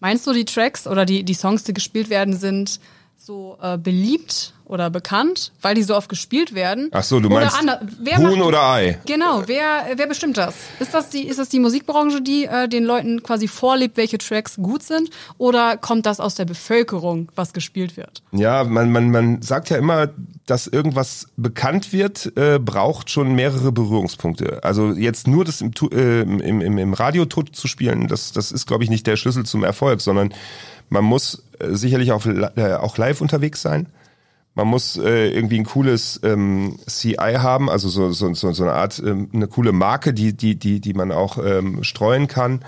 Speaker 1: Meinst du, die Tracks oder die, die Songs, die gespielt werden, sind so äh, beliebt oder bekannt, weil die so oft gespielt werden.
Speaker 2: Ach so, du oder meinst wer Huhn macht, oder Ei?
Speaker 1: Genau, wer, wer bestimmt das? Ist das die, ist das die Musikbranche, die äh, den Leuten quasi vorlebt, welche Tracks gut sind? Oder kommt das aus der Bevölkerung, was gespielt wird?
Speaker 2: Ja, man, man, man sagt ja immer, dass irgendwas bekannt wird, äh, braucht schon mehrere Berührungspunkte. Also jetzt nur das im, äh, im, im, im Radio zu spielen, das, das ist, glaube ich, nicht der Schlüssel zum Erfolg, sondern man muss äh, sicherlich auch, äh, auch live unterwegs sein man muss äh, irgendwie ein cooles ähm, CI haben, also so, so, so, so eine Art, ähm, eine coole Marke, die, die, die, die man auch ähm, streuen kann.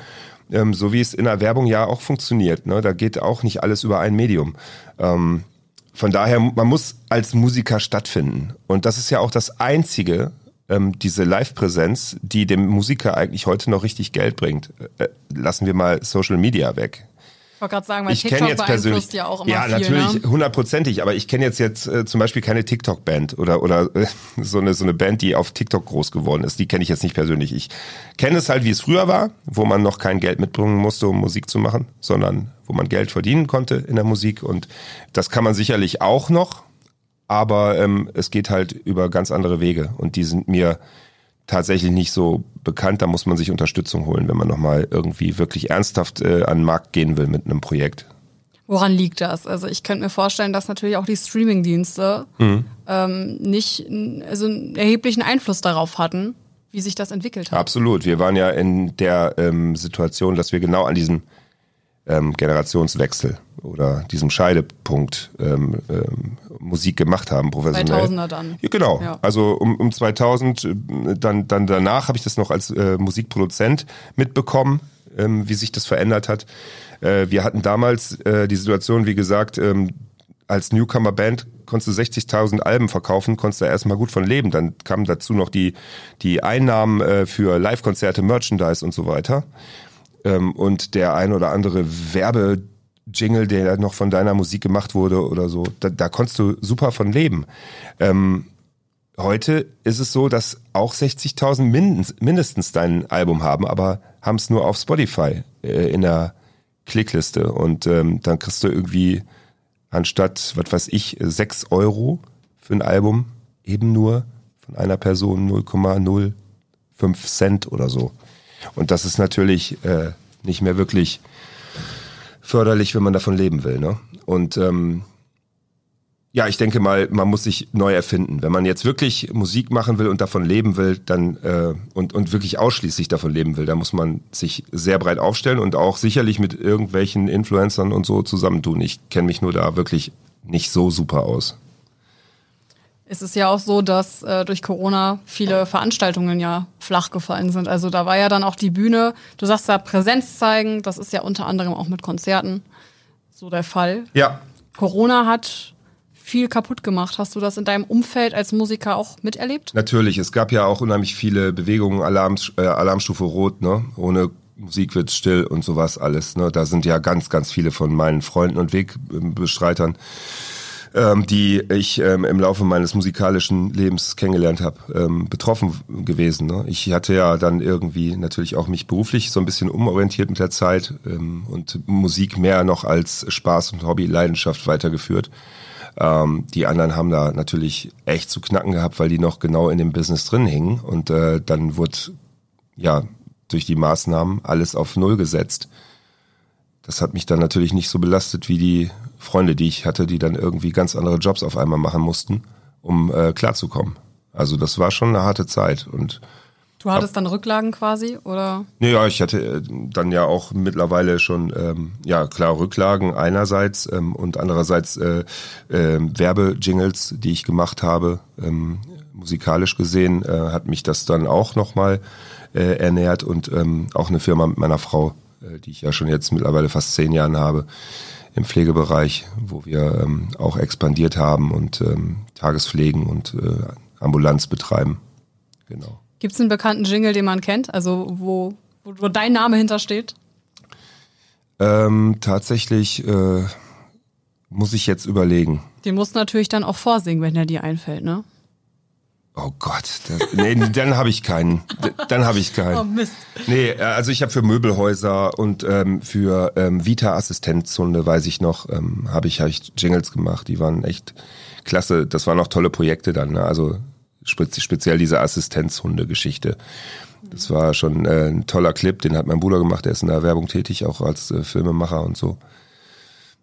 Speaker 2: Ähm, so wie es in der Werbung ja auch funktioniert. Ne? Da geht auch nicht alles über ein Medium. Ähm, von daher, man muss als Musiker stattfinden. Und das ist ja auch das Einzige, ähm, diese Live-Präsenz, die dem Musiker eigentlich heute noch richtig Geld bringt. Äh, lassen wir mal Social Media weg
Speaker 1: wollte gerade sagen, weil ich TikTok jetzt persönlich, ja auch immer
Speaker 2: Ja,
Speaker 1: viel,
Speaker 2: natürlich,
Speaker 1: ne?
Speaker 2: hundertprozentig, aber ich kenne jetzt jetzt äh, zum Beispiel keine TikTok-Band oder, oder äh, so, eine, so eine Band, die auf TikTok groß geworden ist. Die kenne ich jetzt nicht persönlich. Ich kenne es halt, wie es früher war, wo man noch kein Geld mitbringen musste, um Musik zu machen, sondern wo man Geld verdienen konnte in der Musik. Und das kann man sicherlich auch noch, aber ähm, es geht halt über ganz andere Wege. Und die sind mir tatsächlich nicht so bekannt. Da muss man sich Unterstützung holen, wenn man nochmal irgendwie wirklich ernsthaft äh, an den Markt gehen will mit einem Projekt.
Speaker 1: Woran liegt das? Also ich könnte mir vorstellen, dass natürlich auch die Streaming-Dienste mhm. ähm, nicht also einen erheblichen Einfluss darauf hatten, wie sich das entwickelt hat.
Speaker 2: Absolut. Wir waren ja in der ähm, Situation, dass wir genau an diesem ähm, Generationswechsel oder diesem Scheidepunkt ähm, ähm, Musik gemacht haben,
Speaker 1: professionell. 2000er dann.
Speaker 2: Ja, genau. Ja. Also um, um 2000, äh, dann, dann danach habe ich das noch als äh, Musikproduzent mitbekommen, ähm, wie sich das verändert hat. Äh, wir hatten damals äh, die Situation, wie gesagt, ähm, als Newcomer-Band konntest du 60.000 Alben verkaufen, konntest du erstmal gut von leben. Dann kamen dazu noch die, die Einnahmen äh, für Live-Konzerte, Merchandise und so weiter. Ähm, und der ein oder andere Werbe Jingle, der noch von deiner Musik gemacht wurde oder so, da, da konntest du super von leben. Ähm, heute ist es so, dass auch 60.000 mindestens, mindestens dein Album haben, aber haben es nur auf Spotify äh, in der Klickliste und ähm, dann kriegst du irgendwie anstatt, was weiß ich, 6 Euro für ein Album eben nur von einer Person 0,05 Cent oder so. Und das ist natürlich äh, nicht mehr wirklich förderlich, wenn man davon leben will. Ne? Und ähm, ja, ich denke mal, man muss sich neu erfinden. Wenn man jetzt wirklich Musik machen will und davon leben will, dann äh, und, und wirklich ausschließlich davon leben will, dann muss man sich sehr breit aufstellen und auch sicherlich mit irgendwelchen Influencern und so zusammentun. Ich kenne mich nur da wirklich nicht so super aus.
Speaker 1: Es ist ja auch so, dass äh, durch Corona viele Veranstaltungen ja flach gefallen sind. Also da war ja dann auch die Bühne, du sagst da Präsenz zeigen, das ist ja unter anderem auch mit Konzerten so der Fall.
Speaker 2: Ja.
Speaker 1: Corona hat viel kaputt gemacht. Hast du das in deinem Umfeld als Musiker auch miterlebt?
Speaker 2: Natürlich, es gab ja auch unheimlich viele Bewegungen, Alarm, äh, Alarmstufe Rot, ne? Ohne Musik wird still und sowas alles. Ne? Da sind ja ganz, ganz viele von meinen Freunden und Wegbestreitern ähm, die ich ähm, im Laufe meines musikalischen Lebens kennengelernt habe, ähm, betroffen gewesen. Ne? Ich hatte ja dann irgendwie natürlich auch mich beruflich so ein bisschen umorientiert mit der Zeit ähm, und Musik mehr noch als Spaß und Hobby, Leidenschaft weitergeführt. Ähm, die anderen haben da natürlich echt zu knacken gehabt, weil die noch genau in dem Business drin hingen. Und äh, dann wurde ja durch die Maßnahmen alles auf Null gesetzt. Das hat mich dann natürlich nicht so belastet wie die Freunde, die ich hatte, die dann irgendwie ganz andere Jobs auf einmal machen mussten, um äh, klarzukommen. Also das war schon eine harte Zeit und
Speaker 1: Du hattest dann Rücklagen quasi, oder?
Speaker 2: Ja, ich hatte äh, dann ja auch mittlerweile schon, ähm, ja klar, Rücklagen einerseits ähm, und andererseits äh, äh, Werbejingles, die ich gemacht habe. Ähm, musikalisch gesehen äh, hat mich das dann auch nochmal äh, ernährt und ähm, auch eine Firma mit meiner Frau die ich ja schon jetzt mittlerweile fast zehn Jahren habe im Pflegebereich, wo wir ähm, auch expandiert haben und ähm, Tagespflegen und äh, Ambulanz betreiben. Genau.
Speaker 1: Gibt es einen bekannten Jingle, den man kennt, also wo, wo dein Name hintersteht?
Speaker 2: Ähm, tatsächlich äh, muss ich jetzt überlegen.
Speaker 1: Den musst du natürlich dann auch vorsingen, wenn er dir einfällt, ne?
Speaker 2: Oh Gott, das, nee, dann habe ich keinen. Dann habe ich keinen. Oh Mist. Nee, äh, also ich habe für Möbelhäuser und ähm, für ähm, Vita Assistenzhunde, weiß ich noch, ähm, habe ich, hab ich Jingles gemacht. Die waren echt klasse. Das waren auch tolle Projekte dann. Ne? Also speziell diese Assistenzhunde-Geschichte. Das war schon äh, ein toller Clip, den hat mein Bruder gemacht. Der ist in der Werbung tätig, auch als äh, Filmemacher und so.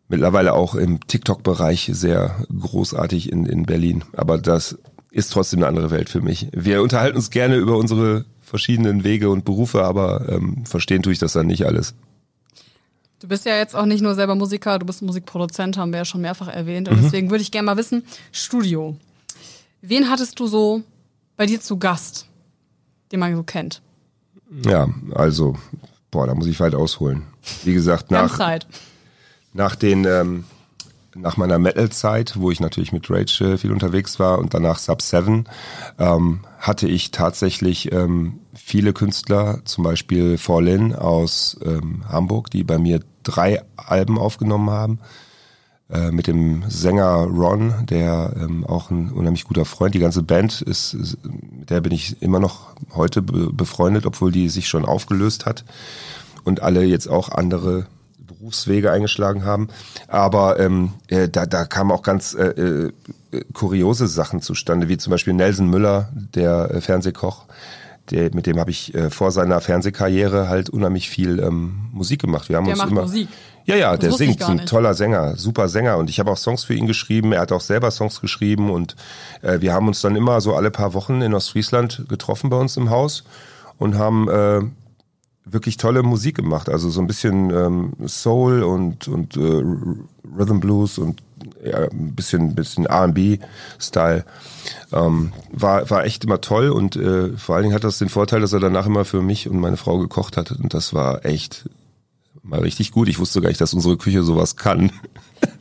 Speaker 2: Mittlerweile auch im TikTok-Bereich sehr großartig in, in Berlin. Aber das ist trotzdem eine andere Welt für mich. Wir unterhalten uns gerne über unsere verschiedenen Wege und Berufe, aber ähm, verstehen tue ich das dann nicht alles.
Speaker 1: Du bist ja jetzt auch nicht nur selber Musiker, du bist Musikproduzent, haben wir ja schon mehrfach erwähnt. Und mhm. deswegen würde ich gerne mal wissen, Studio. Wen hattest du so bei dir zu Gast, den man so kennt?
Speaker 2: Ja, also, boah, da muss ich weit ausholen. Wie gesagt, nach, nach den ähm, nach meiner Metal-Zeit, wo ich natürlich mit Rage viel unterwegs war und danach Sub 7, ähm, hatte ich tatsächlich ähm, viele Künstler, zum Beispiel Fallin aus ähm, Hamburg, die bei mir drei Alben aufgenommen haben. Äh, mit dem Sänger Ron, der ähm, auch ein unheimlich guter Freund. Die ganze Band ist, mit der bin ich immer noch heute befreundet, obwohl die sich schon aufgelöst hat und alle jetzt auch andere Berufswege eingeschlagen haben. Aber ähm, äh, da, da kamen auch ganz äh, äh, kuriose Sachen zustande, wie zum Beispiel Nelson Müller, der äh, Fernsehkoch. Der, mit dem habe ich äh, vor seiner Fernsehkarriere halt unheimlich viel ähm, Musik gemacht. Wir haben der uns macht immer, Musik. Ja, ja, das der singt, ein toller Sänger, super Sänger. Und ich habe auch Songs für ihn geschrieben. Er hat auch selber Songs geschrieben und äh, wir haben uns dann immer so alle paar Wochen in Ostfriesland getroffen bei uns im Haus und haben äh, wirklich tolle Musik gemacht. Also so ein bisschen ähm, Soul und, und äh, Rhythm Blues und ja, ein bisschen, bisschen RB-Style. Ähm, war, war echt immer toll und äh, vor allen Dingen hat das den Vorteil, dass er danach immer für mich und meine Frau gekocht hat. Und das war echt mal richtig gut. Ich wusste gar nicht, dass unsere Küche sowas kann.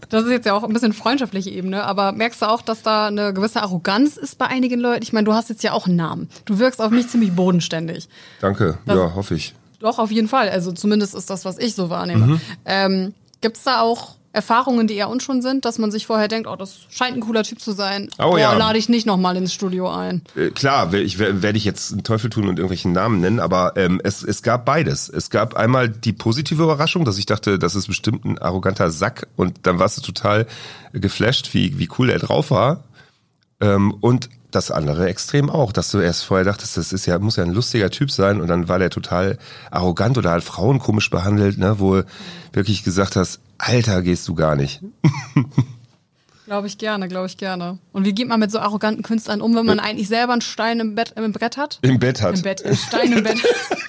Speaker 1: Das ist jetzt ja auch ein bisschen freundschaftliche Ebene, aber merkst du auch, dass da eine gewisse Arroganz ist bei einigen Leuten? Ich meine, du hast jetzt ja auch einen Namen. Du wirkst auf mich ziemlich bodenständig.
Speaker 2: Danke, das, ja, hoffe ich.
Speaker 1: Doch, auf jeden Fall. Also zumindest ist das, was ich so wahrnehme. Mhm. Ähm, Gibt es da auch Erfahrungen, die eher unschön sind, dass man sich vorher denkt, oh, das scheint ein cooler Typ zu sein. Oh, Boah, ja. lade ich nicht nochmal ins Studio ein.
Speaker 2: Äh, klar, ich werde ich jetzt einen Teufel tun und irgendwelchen Namen nennen, aber ähm, es, es gab beides. Es gab einmal die positive Überraschung, dass ich dachte, das ist bestimmt ein arroganter Sack und dann warst du total geflasht, wie, wie cool er drauf war. Ähm, und das andere Extrem auch, dass du erst vorher dachtest, das ist ja, muss ja ein lustiger Typ sein und dann war der total arrogant oder halt Frauen komisch behandelt, ne, wo wirklich gesagt hast, Alter, gehst du gar nicht.
Speaker 1: Glaube ich gerne, glaube ich gerne. Und wie geht man mit so arroganten Künstlern um, wenn man eigentlich selber einen Stein im Bett im Brett hat?
Speaker 2: Im Bett hat.
Speaker 1: Im Bett, ein Stein im Bett.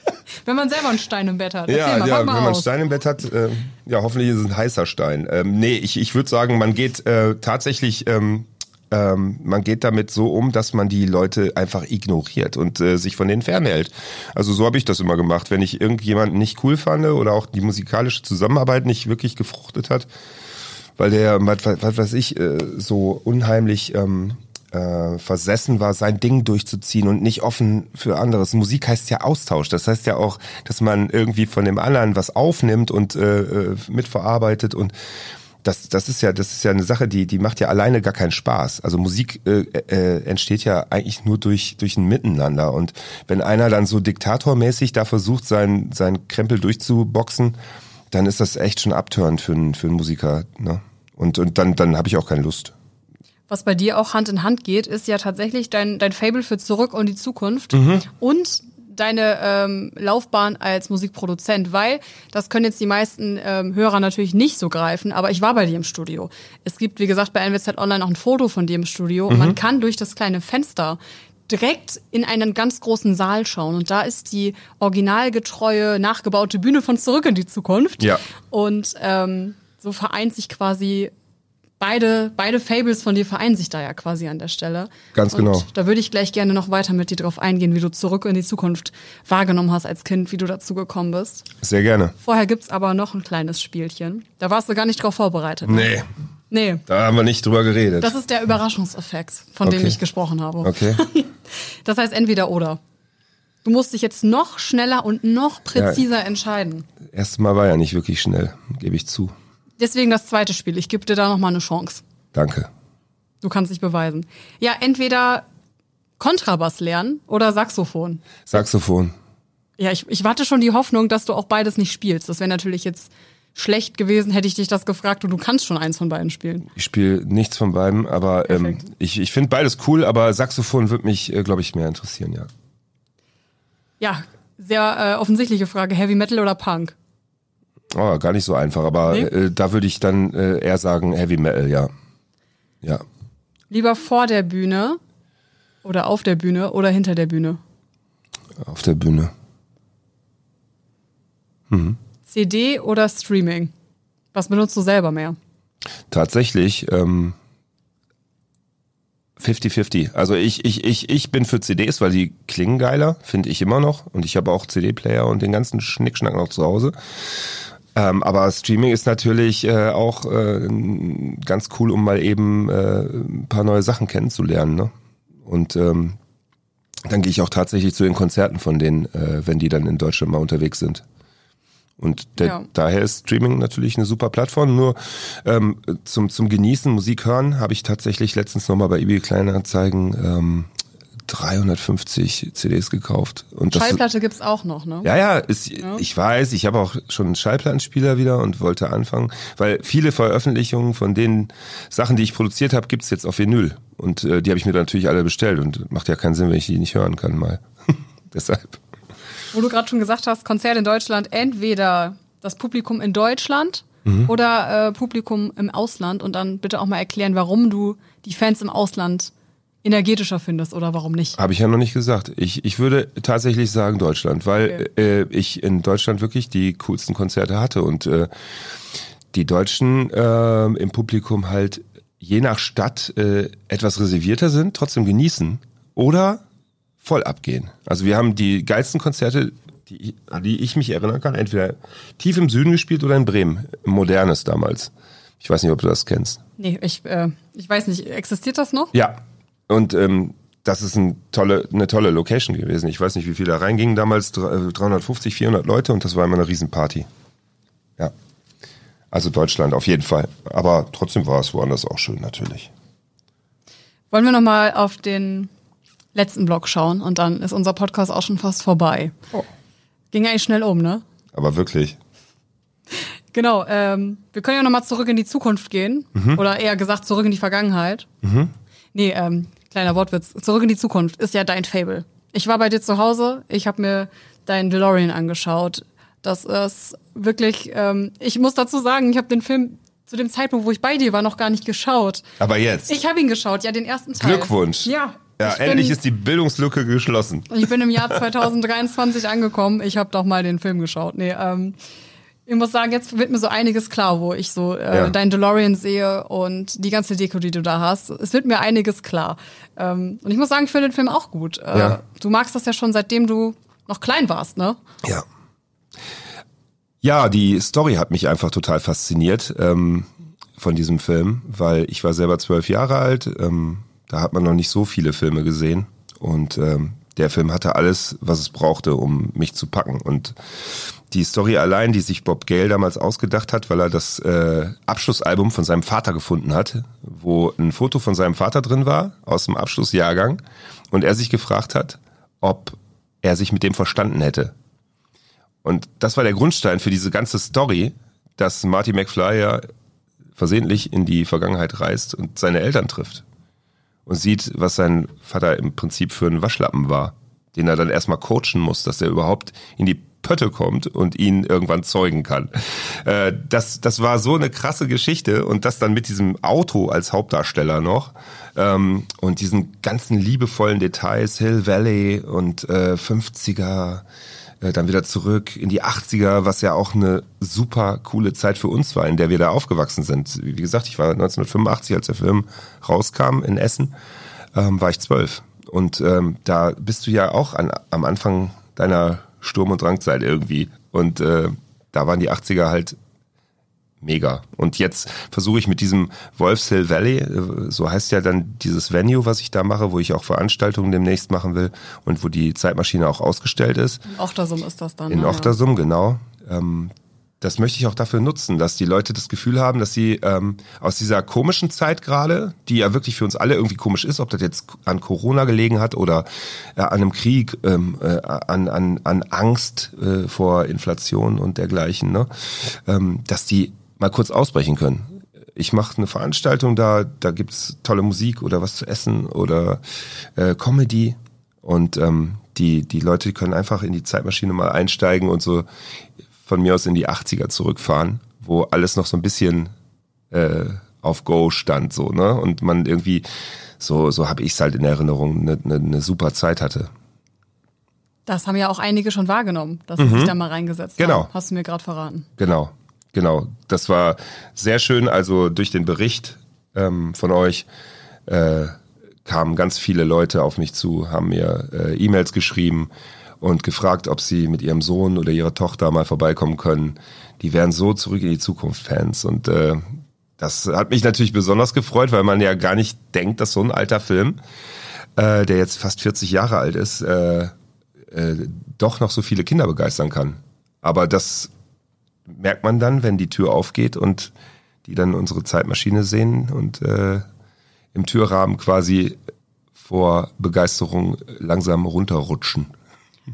Speaker 1: wenn man selber einen Stein im Bett hat.
Speaker 2: Ja, mal, ja, wenn man einen Stein im Bett hat, äh, ja, hoffentlich ist es ein heißer Stein. Ähm, nee, ich, ich würde sagen, man geht äh, tatsächlich ähm, ähm, man geht damit so um, dass man die Leute einfach ignoriert und äh, sich von denen fernhält. Also so habe ich das immer gemacht. Wenn ich irgendjemanden nicht cool fand oder auch die musikalische Zusammenarbeit nicht wirklich gefruchtet hat, weil der, was, was weiß ich, äh, so unheimlich ähm, äh, versessen war, sein Ding durchzuziehen und nicht offen für anderes. Musik heißt ja Austausch. Das heißt ja auch, dass man irgendwie von dem anderen was aufnimmt und äh, äh mitverarbeitet und das, das ist ja, das ist ja eine Sache, die, die macht ja alleine gar keinen Spaß. Also Musik äh, äh, entsteht ja eigentlich nur durch, durch ein Miteinander. Und wenn einer dann so diktatormäßig da versucht, sein, sein Krempel durchzuboxen, dann ist das echt schon abtörend für einen, für einen Musiker. Ne? Und, und dann, dann habe ich auch keine Lust.
Speaker 1: Was bei dir auch Hand in Hand geht, ist ja tatsächlich dein, dein Fable für Zurück und die Zukunft mhm. und deine ähm, Laufbahn als Musikproduzent, weil das können jetzt die meisten ähm, Hörer natürlich nicht so greifen, aber ich war bei dir im Studio. Es gibt, wie gesagt, bei NWZ Online auch ein Foto von dir im Studio mhm. und man kann durch das kleine Fenster direkt in einen ganz großen Saal schauen und da ist die originalgetreue, nachgebaute Bühne von Zurück in die Zukunft.
Speaker 2: Ja.
Speaker 1: Und ähm, so vereint sich quasi beide, beide Fables von dir vereinen sich da ja quasi an der Stelle.
Speaker 2: Ganz genau. Und
Speaker 1: da würde ich gleich gerne noch weiter mit dir drauf eingehen, wie du zurück in die Zukunft wahrgenommen hast als Kind, wie du dazu gekommen bist.
Speaker 2: Sehr gerne.
Speaker 1: Vorher gibt's aber noch ein kleines Spielchen. Da warst du gar nicht drauf vorbereitet.
Speaker 2: Ne? Nee.
Speaker 1: Nee.
Speaker 2: Da haben wir nicht drüber geredet.
Speaker 1: Das ist der Überraschungseffekt, von okay. dem ich gesprochen habe.
Speaker 2: Okay.
Speaker 1: Das heißt entweder oder. Du musst dich jetzt noch schneller und noch präziser ja, entscheiden.
Speaker 2: Erstes Mal war ja nicht wirklich schnell, gebe ich zu.
Speaker 1: Deswegen das zweite Spiel. Ich gebe dir da nochmal eine Chance.
Speaker 2: Danke.
Speaker 1: Du kannst dich beweisen. Ja, entweder Kontrabass lernen oder Saxophon.
Speaker 2: Saxophon.
Speaker 1: Ja, ich, ich warte schon die Hoffnung, dass du auch beides nicht spielst. Das wäre natürlich jetzt schlecht gewesen, hätte ich dich das gefragt und du kannst schon eins von beiden spielen.
Speaker 2: Ich spiele nichts von beiden, aber ähm, ich, ich finde beides cool, aber Saxophon würde mich, äh, glaube ich, mehr interessieren, ja.
Speaker 1: Ja, sehr äh, offensichtliche Frage. Heavy Metal oder Punk?
Speaker 2: Oh, gar nicht so einfach, aber nee? äh, da würde ich dann äh, eher sagen Heavy Metal, ja. Ja.
Speaker 1: Lieber vor der Bühne oder auf der Bühne oder hinter der Bühne?
Speaker 2: Auf der Bühne.
Speaker 1: Mhm. CD oder Streaming? Was benutzt du selber mehr?
Speaker 2: Tatsächlich ähm, 50-50. Also ich, ich, ich, ich bin für CDs, weil die klingen geiler, finde ich immer noch. Und ich habe auch CD-Player und den ganzen Schnickschnack noch zu Hause. Ähm, aber Streaming ist natürlich äh, auch äh, ganz cool, um mal eben äh, ein paar neue Sachen kennenzulernen. Ne? Und ähm, dann gehe ich auch tatsächlich zu den Konzerten von denen, äh, wenn die dann in Deutschland mal unterwegs sind. Und der, ja. daher ist Streaming natürlich eine super Plattform. Nur ähm, zum, zum Genießen, Musik hören, habe ich tatsächlich letztens nochmal bei eBay Kleinanzeigen ähm, 350 CDs gekauft.
Speaker 1: Und Schallplatte das, gibt's auch noch, ne?
Speaker 2: Ja, ja, ist, ja. ich weiß, ich habe auch schon einen Schallplattenspieler wieder und wollte anfangen, weil viele Veröffentlichungen von den Sachen, die ich produziert habe, gibt's jetzt auf Vinyl. Und äh, die habe ich mir dann natürlich alle bestellt und macht ja keinen Sinn, wenn ich die nicht hören kann mal. Deshalb.
Speaker 1: Wo du gerade schon gesagt hast, Konzert in Deutschland, entweder das Publikum in Deutschland mhm. oder äh, Publikum im Ausland und dann bitte auch mal erklären, warum du die Fans im Ausland energetischer findest oder warum nicht?
Speaker 2: Habe ich ja noch nicht gesagt. Ich, ich würde tatsächlich sagen Deutschland, weil okay. äh, ich in Deutschland wirklich die coolsten Konzerte hatte und äh, die Deutschen äh, im Publikum halt je nach Stadt äh, etwas reservierter sind, trotzdem genießen oder voll abgehen. Also wir haben die geilsten Konzerte, die, an die ich mich erinnern kann, entweder tief im Süden gespielt oder in Bremen, modernes damals. Ich weiß nicht, ob du das kennst.
Speaker 1: Nee, ich, äh, ich weiß nicht, existiert das noch?
Speaker 2: Ja, und ähm, das ist ein tolle, eine tolle Location gewesen. Ich weiß nicht, wie viele da reingingen damals, 350, 400 äh, Leute und das war immer eine Riesenparty. Ja. Also Deutschland auf jeden Fall. Aber trotzdem war es woanders auch schön, natürlich.
Speaker 1: Wollen wir nochmal auf den letzten Blog schauen und dann ist unser Podcast auch schon fast vorbei. Oh. Ging eigentlich schnell um, ne?
Speaker 2: Aber wirklich.
Speaker 1: Genau, ähm, wir können ja nochmal zurück in die Zukunft gehen. Mhm. Oder eher gesagt, zurück in die Vergangenheit. Mhm. Nee, ähm, Kleiner Wortwitz. Zurück in die Zukunft ist ja dein Fable. Ich war bei dir zu Hause, ich habe mir deinen DeLorean angeschaut. Das ist wirklich, ähm, ich muss dazu sagen, ich habe den Film zu dem Zeitpunkt, wo ich bei dir war, noch gar nicht geschaut.
Speaker 2: Aber jetzt?
Speaker 1: Ich habe ihn geschaut, ja, den ersten Teil.
Speaker 2: Glückwunsch.
Speaker 1: Ja.
Speaker 2: Ja, endlich bin, ist die Bildungslücke geschlossen.
Speaker 1: Ich bin im Jahr 2023 angekommen. Ich habe doch mal den Film geschaut. Nee, ähm, ich muss sagen, jetzt wird mir so einiges klar, wo ich so äh, ja. dein DeLorean sehe und die ganze Deko, die du da hast. Es wird mir einiges klar. Ähm, und ich muss sagen, ich finde den Film auch gut. Äh, ja. Du magst das ja schon, seitdem du noch klein warst, ne?
Speaker 2: Ja. Ja, die Story hat mich einfach total fasziniert ähm, von diesem Film, weil ich war selber zwölf Jahre alt. Ähm, da hat man noch nicht so viele Filme gesehen und ähm, der Film hatte alles, was es brauchte, um mich zu packen. Und die Story allein, die sich Bob Gale damals ausgedacht hat, weil er das äh, Abschlussalbum von seinem Vater gefunden hat, wo ein Foto von seinem Vater drin war, aus dem Abschlussjahrgang, und er sich gefragt hat, ob er sich mit dem verstanden hätte. Und das war der Grundstein für diese ganze Story, dass Marty McFly ja versehentlich in die Vergangenheit reist und seine Eltern trifft. Und sieht, was sein Vater im Prinzip für ein Waschlappen war, den er dann erstmal coachen muss, dass er überhaupt in die Pötte kommt und ihn irgendwann zeugen kann. Äh, das, das war so eine krasse Geschichte und das dann mit diesem Auto als Hauptdarsteller noch ähm, und diesen ganzen liebevollen Details, Hill Valley und äh, 50er äh, dann wieder zurück in die 80er, was ja auch eine super coole Zeit für uns war, in der wir da aufgewachsen sind. Wie gesagt, ich war 1985, als der Film rauskam in Essen, ähm, war ich zwölf. Und ähm, da bist du ja auch an, am Anfang deiner Sturm- und Drangzeit irgendwie. Und äh, da waren die 80er halt mega. Und jetzt versuche ich mit diesem Wolfshill Valley, äh, so heißt ja dann dieses Venue, was ich da mache, wo ich auch Veranstaltungen demnächst machen will und wo die Zeitmaschine auch ausgestellt ist.
Speaker 1: In Ochtersum ist das dann.
Speaker 2: In ne? Ochtersum, genau. Ähm, das möchte ich auch dafür nutzen, dass die Leute das Gefühl haben, dass sie ähm, aus dieser komischen Zeit gerade, die ja wirklich für uns alle irgendwie komisch ist, ob das jetzt an Corona gelegen hat oder äh, an einem Krieg, ähm, äh, an, an, an Angst äh, vor Inflation und dergleichen, ne? ähm, dass die mal kurz ausbrechen können. Ich mache eine Veranstaltung da, da gibt's tolle Musik oder was zu essen oder äh, Comedy und ähm, die, die Leute können einfach in die Zeitmaschine mal einsteigen und so von mir aus in die 80er zurückfahren, wo alles noch so ein bisschen äh, auf Go stand so, ne? Und man irgendwie, so, so habe ich es halt in Erinnerung, eine ne, ne super Zeit hatte.
Speaker 1: Das haben ja auch einige schon wahrgenommen, dass sie mhm. sich da mal reingesetzt
Speaker 2: genau.
Speaker 1: haben. Hast du mir gerade verraten.
Speaker 2: Genau. Genau, das war sehr schön. Also durch den Bericht ähm, von euch äh, kamen ganz viele Leute auf mich zu, haben mir äh, E-Mails geschrieben und gefragt, ob sie mit ihrem Sohn oder ihrer Tochter mal vorbeikommen können. Die wären so zurück in die Zukunft Fans und äh, das hat mich natürlich besonders gefreut, weil man ja gar nicht denkt, dass so ein alter Film, äh, der jetzt fast 40 Jahre alt ist, äh, äh, doch noch so viele Kinder begeistern kann. Aber das merkt man dann, wenn die Tür aufgeht und die dann unsere Zeitmaschine sehen und äh, im Türrahmen quasi vor Begeisterung langsam runterrutschen.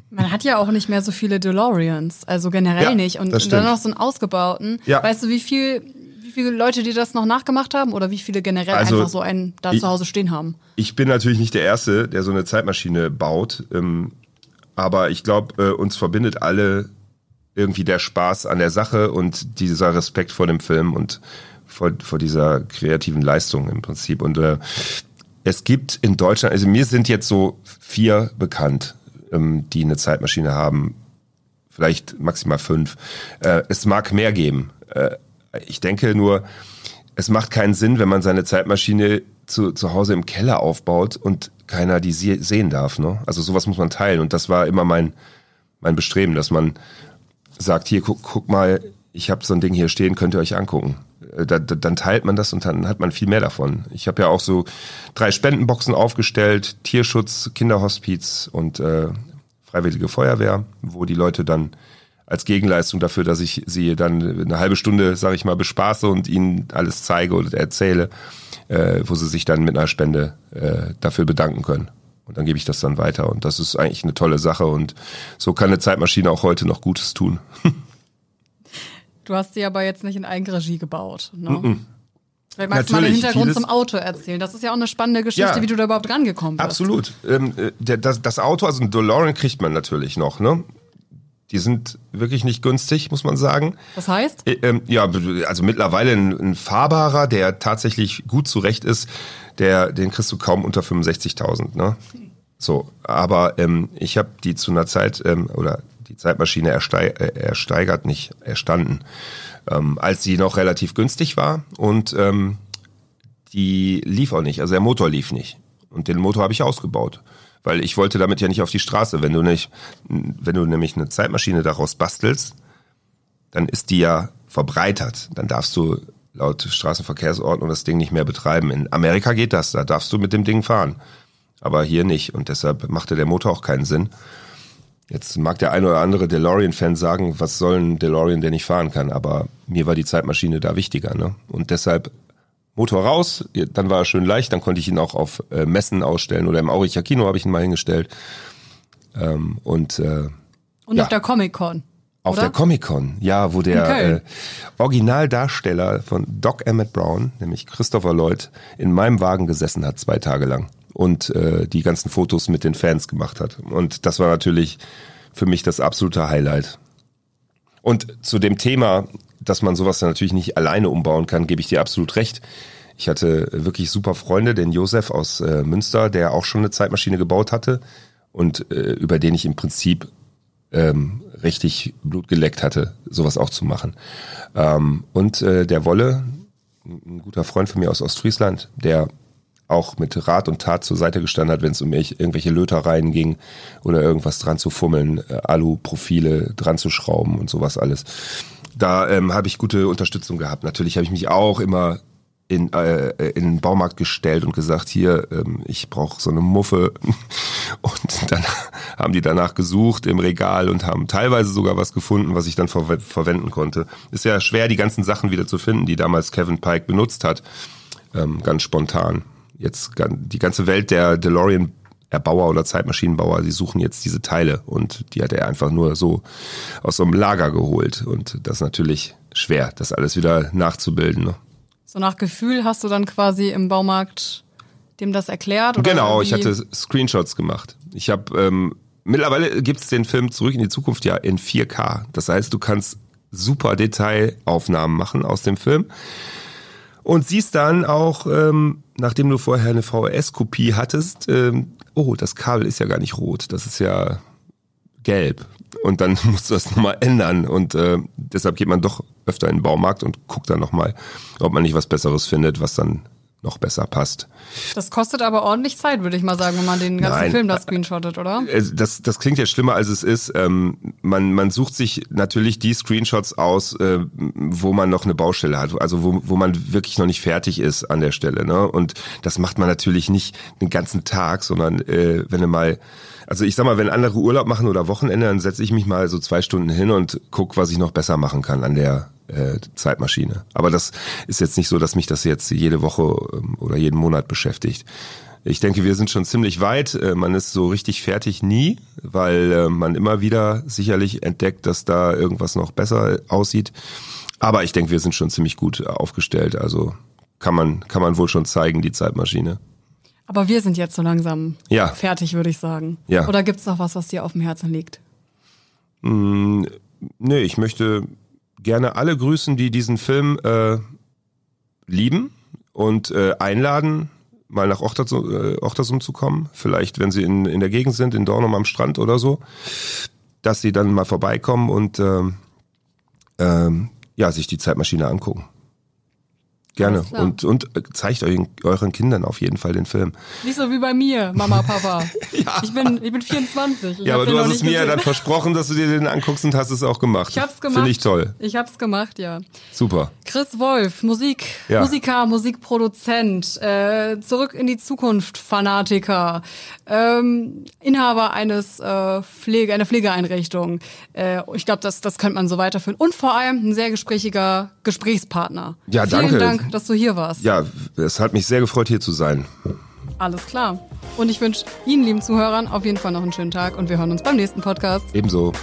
Speaker 1: Man hat ja auch nicht mehr so viele DeLoreans, also generell ja, nicht. Und, und dann noch so einen ausgebauten. Ja. Weißt du, wie viel, wie viele Leute, die das noch nachgemacht haben oder wie viele generell also, einfach so einen da ich, zu Hause stehen haben?
Speaker 2: Ich bin natürlich nicht der Erste, der so eine Zeitmaschine baut. Ähm, aber ich glaube, äh, uns verbindet alle irgendwie der Spaß an der Sache und dieser Respekt vor dem Film und vor, vor dieser kreativen Leistung im Prinzip. Und äh, es gibt in Deutschland, also mir sind jetzt so vier bekannt, ähm, die eine Zeitmaschine haben, vielleicht maximal fünf. Äh, es mag mehr geben. Äh, ich denke nur, es macht keinen Sinn, wenn man seine Zeitmaschine zu, zu Hause im Keller aufbaut und keiner die sehen darf. Ne? Also sowas muss man teilen. Und das war immer mein, mein Bestreben, dass man sagt, hier, guck, guck mal, ich habe so ein Ding hier stehen, könnt ihr euch angucken. Äh, da, da, dann teilt man das und dann hat man viel mehr davon. Ich habe ja auch so drei Spendenboxen aufgestellt, Tierschutz, Kinderhospiz und äh, Freiwillige Feuerwehr, wo die Leute dann als Gegenleistung dafür, dass ich sie dann eine halbe Stunde, sage ich mal, bespaße und ihnen alles zeige oder erzähle, äh, wo sie sich dann mit einer Spende äh, dafür bedanken können. Und dann gebe ich das dann weiter. Und das ist eigentlich eine tolle Sache. Und so kann eine Zeitmaschine auch heute noch Gutes tun.
Speaker 1: du hast sie aber jetzt nicht in Eigenregie gebaut. Ne? Mm -mm. Vielleicht magst du mal den Hintergrund zum Auto erzählen. Das ist ja auch eine spannende Geschichte, ja, wie du da überhaupt rangekommen bist.
Speaker 2: Absolut. Ähm, äh, das, das, Auto, also ein DeLorean kriegt man natürlich noch, ne? Die sind wirklich nicht günstig, muss man sagen.
Speaker 1: Was heißt?
Speaker 2: Äh, ähm, ja, also mittlerweile ein, ein fahrbarer, der tatsächlich gut zurecht ist, der, den kriegst du kaum unter 65.000. Ne? So, aber ähm, ich habe die zu einer Zeit ähm, oder die Zeitmaschine ersteig, äh, ersteigert, nicht erstanden, ähm, als sie noch relativ günstig war und ähm, die lief auch nicht, also der Motor lief nicht und den Motor habe ich ausgebaut, weil ich wollte damit ja nicht auf die Straße. Wenn du nicht, wenn du nämlich eine Zeitmaschine daraus bastelst, dann ist die ja verbreitert, dann darfst du laut Straßenverkehrsordnung das Ding nicht mehr betreiben. In Amerika geht das, da darfst du mit dem Ding fahren. Aber hier nicht. Und deshalb machte der Motor auch keinen Sinn. Jetzt mag der eine oder andere DeLorean-Fan sagen, was soll ein DeLorean, der nicht fahren kann? Aber mir war die Zeitmaschine da wichtiger. Ne? Und deshalb Motor raus, dann war er schön leicht, dann konnte ich ihn auch auf äh, Messen ausstellen oder im Auricher Kino habe ich ihn mal hingestellt. Ähm, und äh,
Speaker 1: und ja. auf der Comic-Con.
Speaker 2: Auf
Speaker 1: oder?
Speaker 2: der Comic-Con, ja, wo der äh, Originaldarsteller von Doc Emmett Brown, nämlich Christopher Lloyd, in meinem Wagen gesessen hat, zwei Tage lang und äh, die ganzen Fotos mit den Fans gemacht hat. Und das war natürlich für mich das absolute Highlight. Und zu dem Thema, dass man sowas natürlich nicht alleine umbauen kann, gebe ich dir absolut recht. Ich hatte wirklich super Freunde, den Josef aus äh, Münster, der auch schon eine Zeitmaschine gebaut hatte und äh, über den ich im Prinzip ähm, richtig Blut geleckt hatte, sowas auch zu machen. Ähm, und äh, der Wolle, ein guter Freund von mir aus Ostfriesland, der auch mit Rat und Tat zur Seite gestanden hat, wenn es um irgendwelche Lötereien ging oder irgendwas dran zu fummeln, äh, Alu-Profile dran zu schrauben und sowas alles. Da ähm, habe ich gute Unterstützung gehabt. Natürlich habe ich mich auch immer in, äh, in den Baumarkt gestellt und gesagt, hier, ähm, ich brauche so eine Muffe. Und dann haben die danach gesucht im Regal und haben teilweise sogar was gefunden, was ich dann ver verwenden konnte. Ist ja schwer, die ganzen Sachen wieder zu finden, die damals Kevin Pike benutzt hat. Ähm, ganz spontan. Jetzt die ganze Welt der DeLorean Erbauer oder Zeitmaschinenbauer, die suchen jetzt diese Teile und die hat er einfach nur so aus so einem Lager geholt. Und das ist natürlich schwer, das alles wieder nachzubilden. Ne?
Speaker 1: So nach Gefühl hast du dann quasi im Baumarkt dem das erklärt?
Speaker 2: Genau, wie? ich hatte Screenshots gemacht. Ich habe ähm, mittlerweile gibt es den Film Zurück in die Zukunft ja in 4K. Das heißt, du kannst super Detailaufnahmen machen aus dem Film und siehst dann auch, ähm, nachdem du vorher eine VHS-Kopie hattest, ähm, oh, das Kabel ist ja gar nicht rot, das ist ja gelb. Und dann musst du das nochmal ändern. Und äh, deshalb geht man doch öfter in den Baumarkt und guckt dann nochmal, ob man nicht was Besseres findet, was dann noch besser passt.
Speaker 1: Das kostet aber ordentlich Zeit, würde ich mal sagen, wenn man den ganzen Nein, Film da screenshottet, oder?
Speaker 2: Das, das klingt ja schlimmer, als es ist. Ähm, man, man sucht sich natürlich die Screenshots aus, äh, wo man noch eine Baustelle hat, also wo, wo man wirklich noch nicht fertig ist an der Stelle. Ne? Und das macht man natürlich nicht den ganzen Tag, sondern äh, wenn du mal also ich sag mal, wenn andere Urlaub machen oder Wochenende, dann setze ich mich mal so zwei Stunden hin und guck, was ich noch besser machen kann an der äh, Zeitmaschine. Aber das ist jetzt nicht so, dass mich das jetzt jede Woche ähm, oder jeden Monat beschäftigt. Ich denke, wir sind schon ziemlich weit. Äh, man ist so richtig fertig nie, weil äh, man immer wieder sicherlich entdeckt, dass da irgendwas noch besser aussieht. Aber ich denke, wir sind schon ziemlich gut aufgestellt. Also kann man, kann man wohl schon zeigen, die Zeitmaschine.
Speaker 1: Aber wir sind jetzt so langsam ja. fertig, würde ich sagen. Ja. Oder gibt es noch was, was dir auf dem Herzen liegt?
Speaker 2: Mm, nee, ich möchte gerne alle grüßen, die diesen Film äh, lieben und äh, einladen, mal nach Ochtersum, äh, Ochtersum zu kommen. Vielleicht, wenn sie in, in der Gegend sind, in Dornum am Strand oder so, dass sie dann mal vorbeikommen und ähm, ähm, ja, sich die Zeitmaschine angucken. Gerne. Und, und zeigt euren, euren Kindern auf jeden Fall den Film.
Speaker 1: Nicht so wie bei mir, Mama, Papa. ja. Ich bin, ich bin 24.
Speaker 2: Ich ja, aber du hast es mir ja dann versprochen, dass du dir den anguckst und hast es auch gemacht.
Speaker 1: Ich hab's gemacht.
Speaker 2: Finde ich toll.
Speaker 1: Ich hab's gemacht, ja.
Speaker 2: Super.
Speaker 1: Chris Wolf, Musik, ja. Musiker, Musikproduzent, äh, zurück in die Zukunft, Fanatiker, ähm, Inhaber eines äh, Pflege, einer Pflegeeinrichtung. Äh, ich glaube, das, das könnte man so weiterführen. Und vor allem ein sehr gesprächiger Gesprächspartner.
Speaker 2: Ja,
Speaker 1: Vielen
Speaker 2: danke.
Speaker 1: Dank dass du hier warst.
Speaker 2: Ja, es hat mich sehr gefreut, hier zu sein.
Speaker 1: Alles klar. Und ich wünsche Ihnen, lieben Zuhörern, auf jeden Fall noch einen schönen Tag und wir hören uns beim nächsten Podcast.
Speaker 2: Ebenso.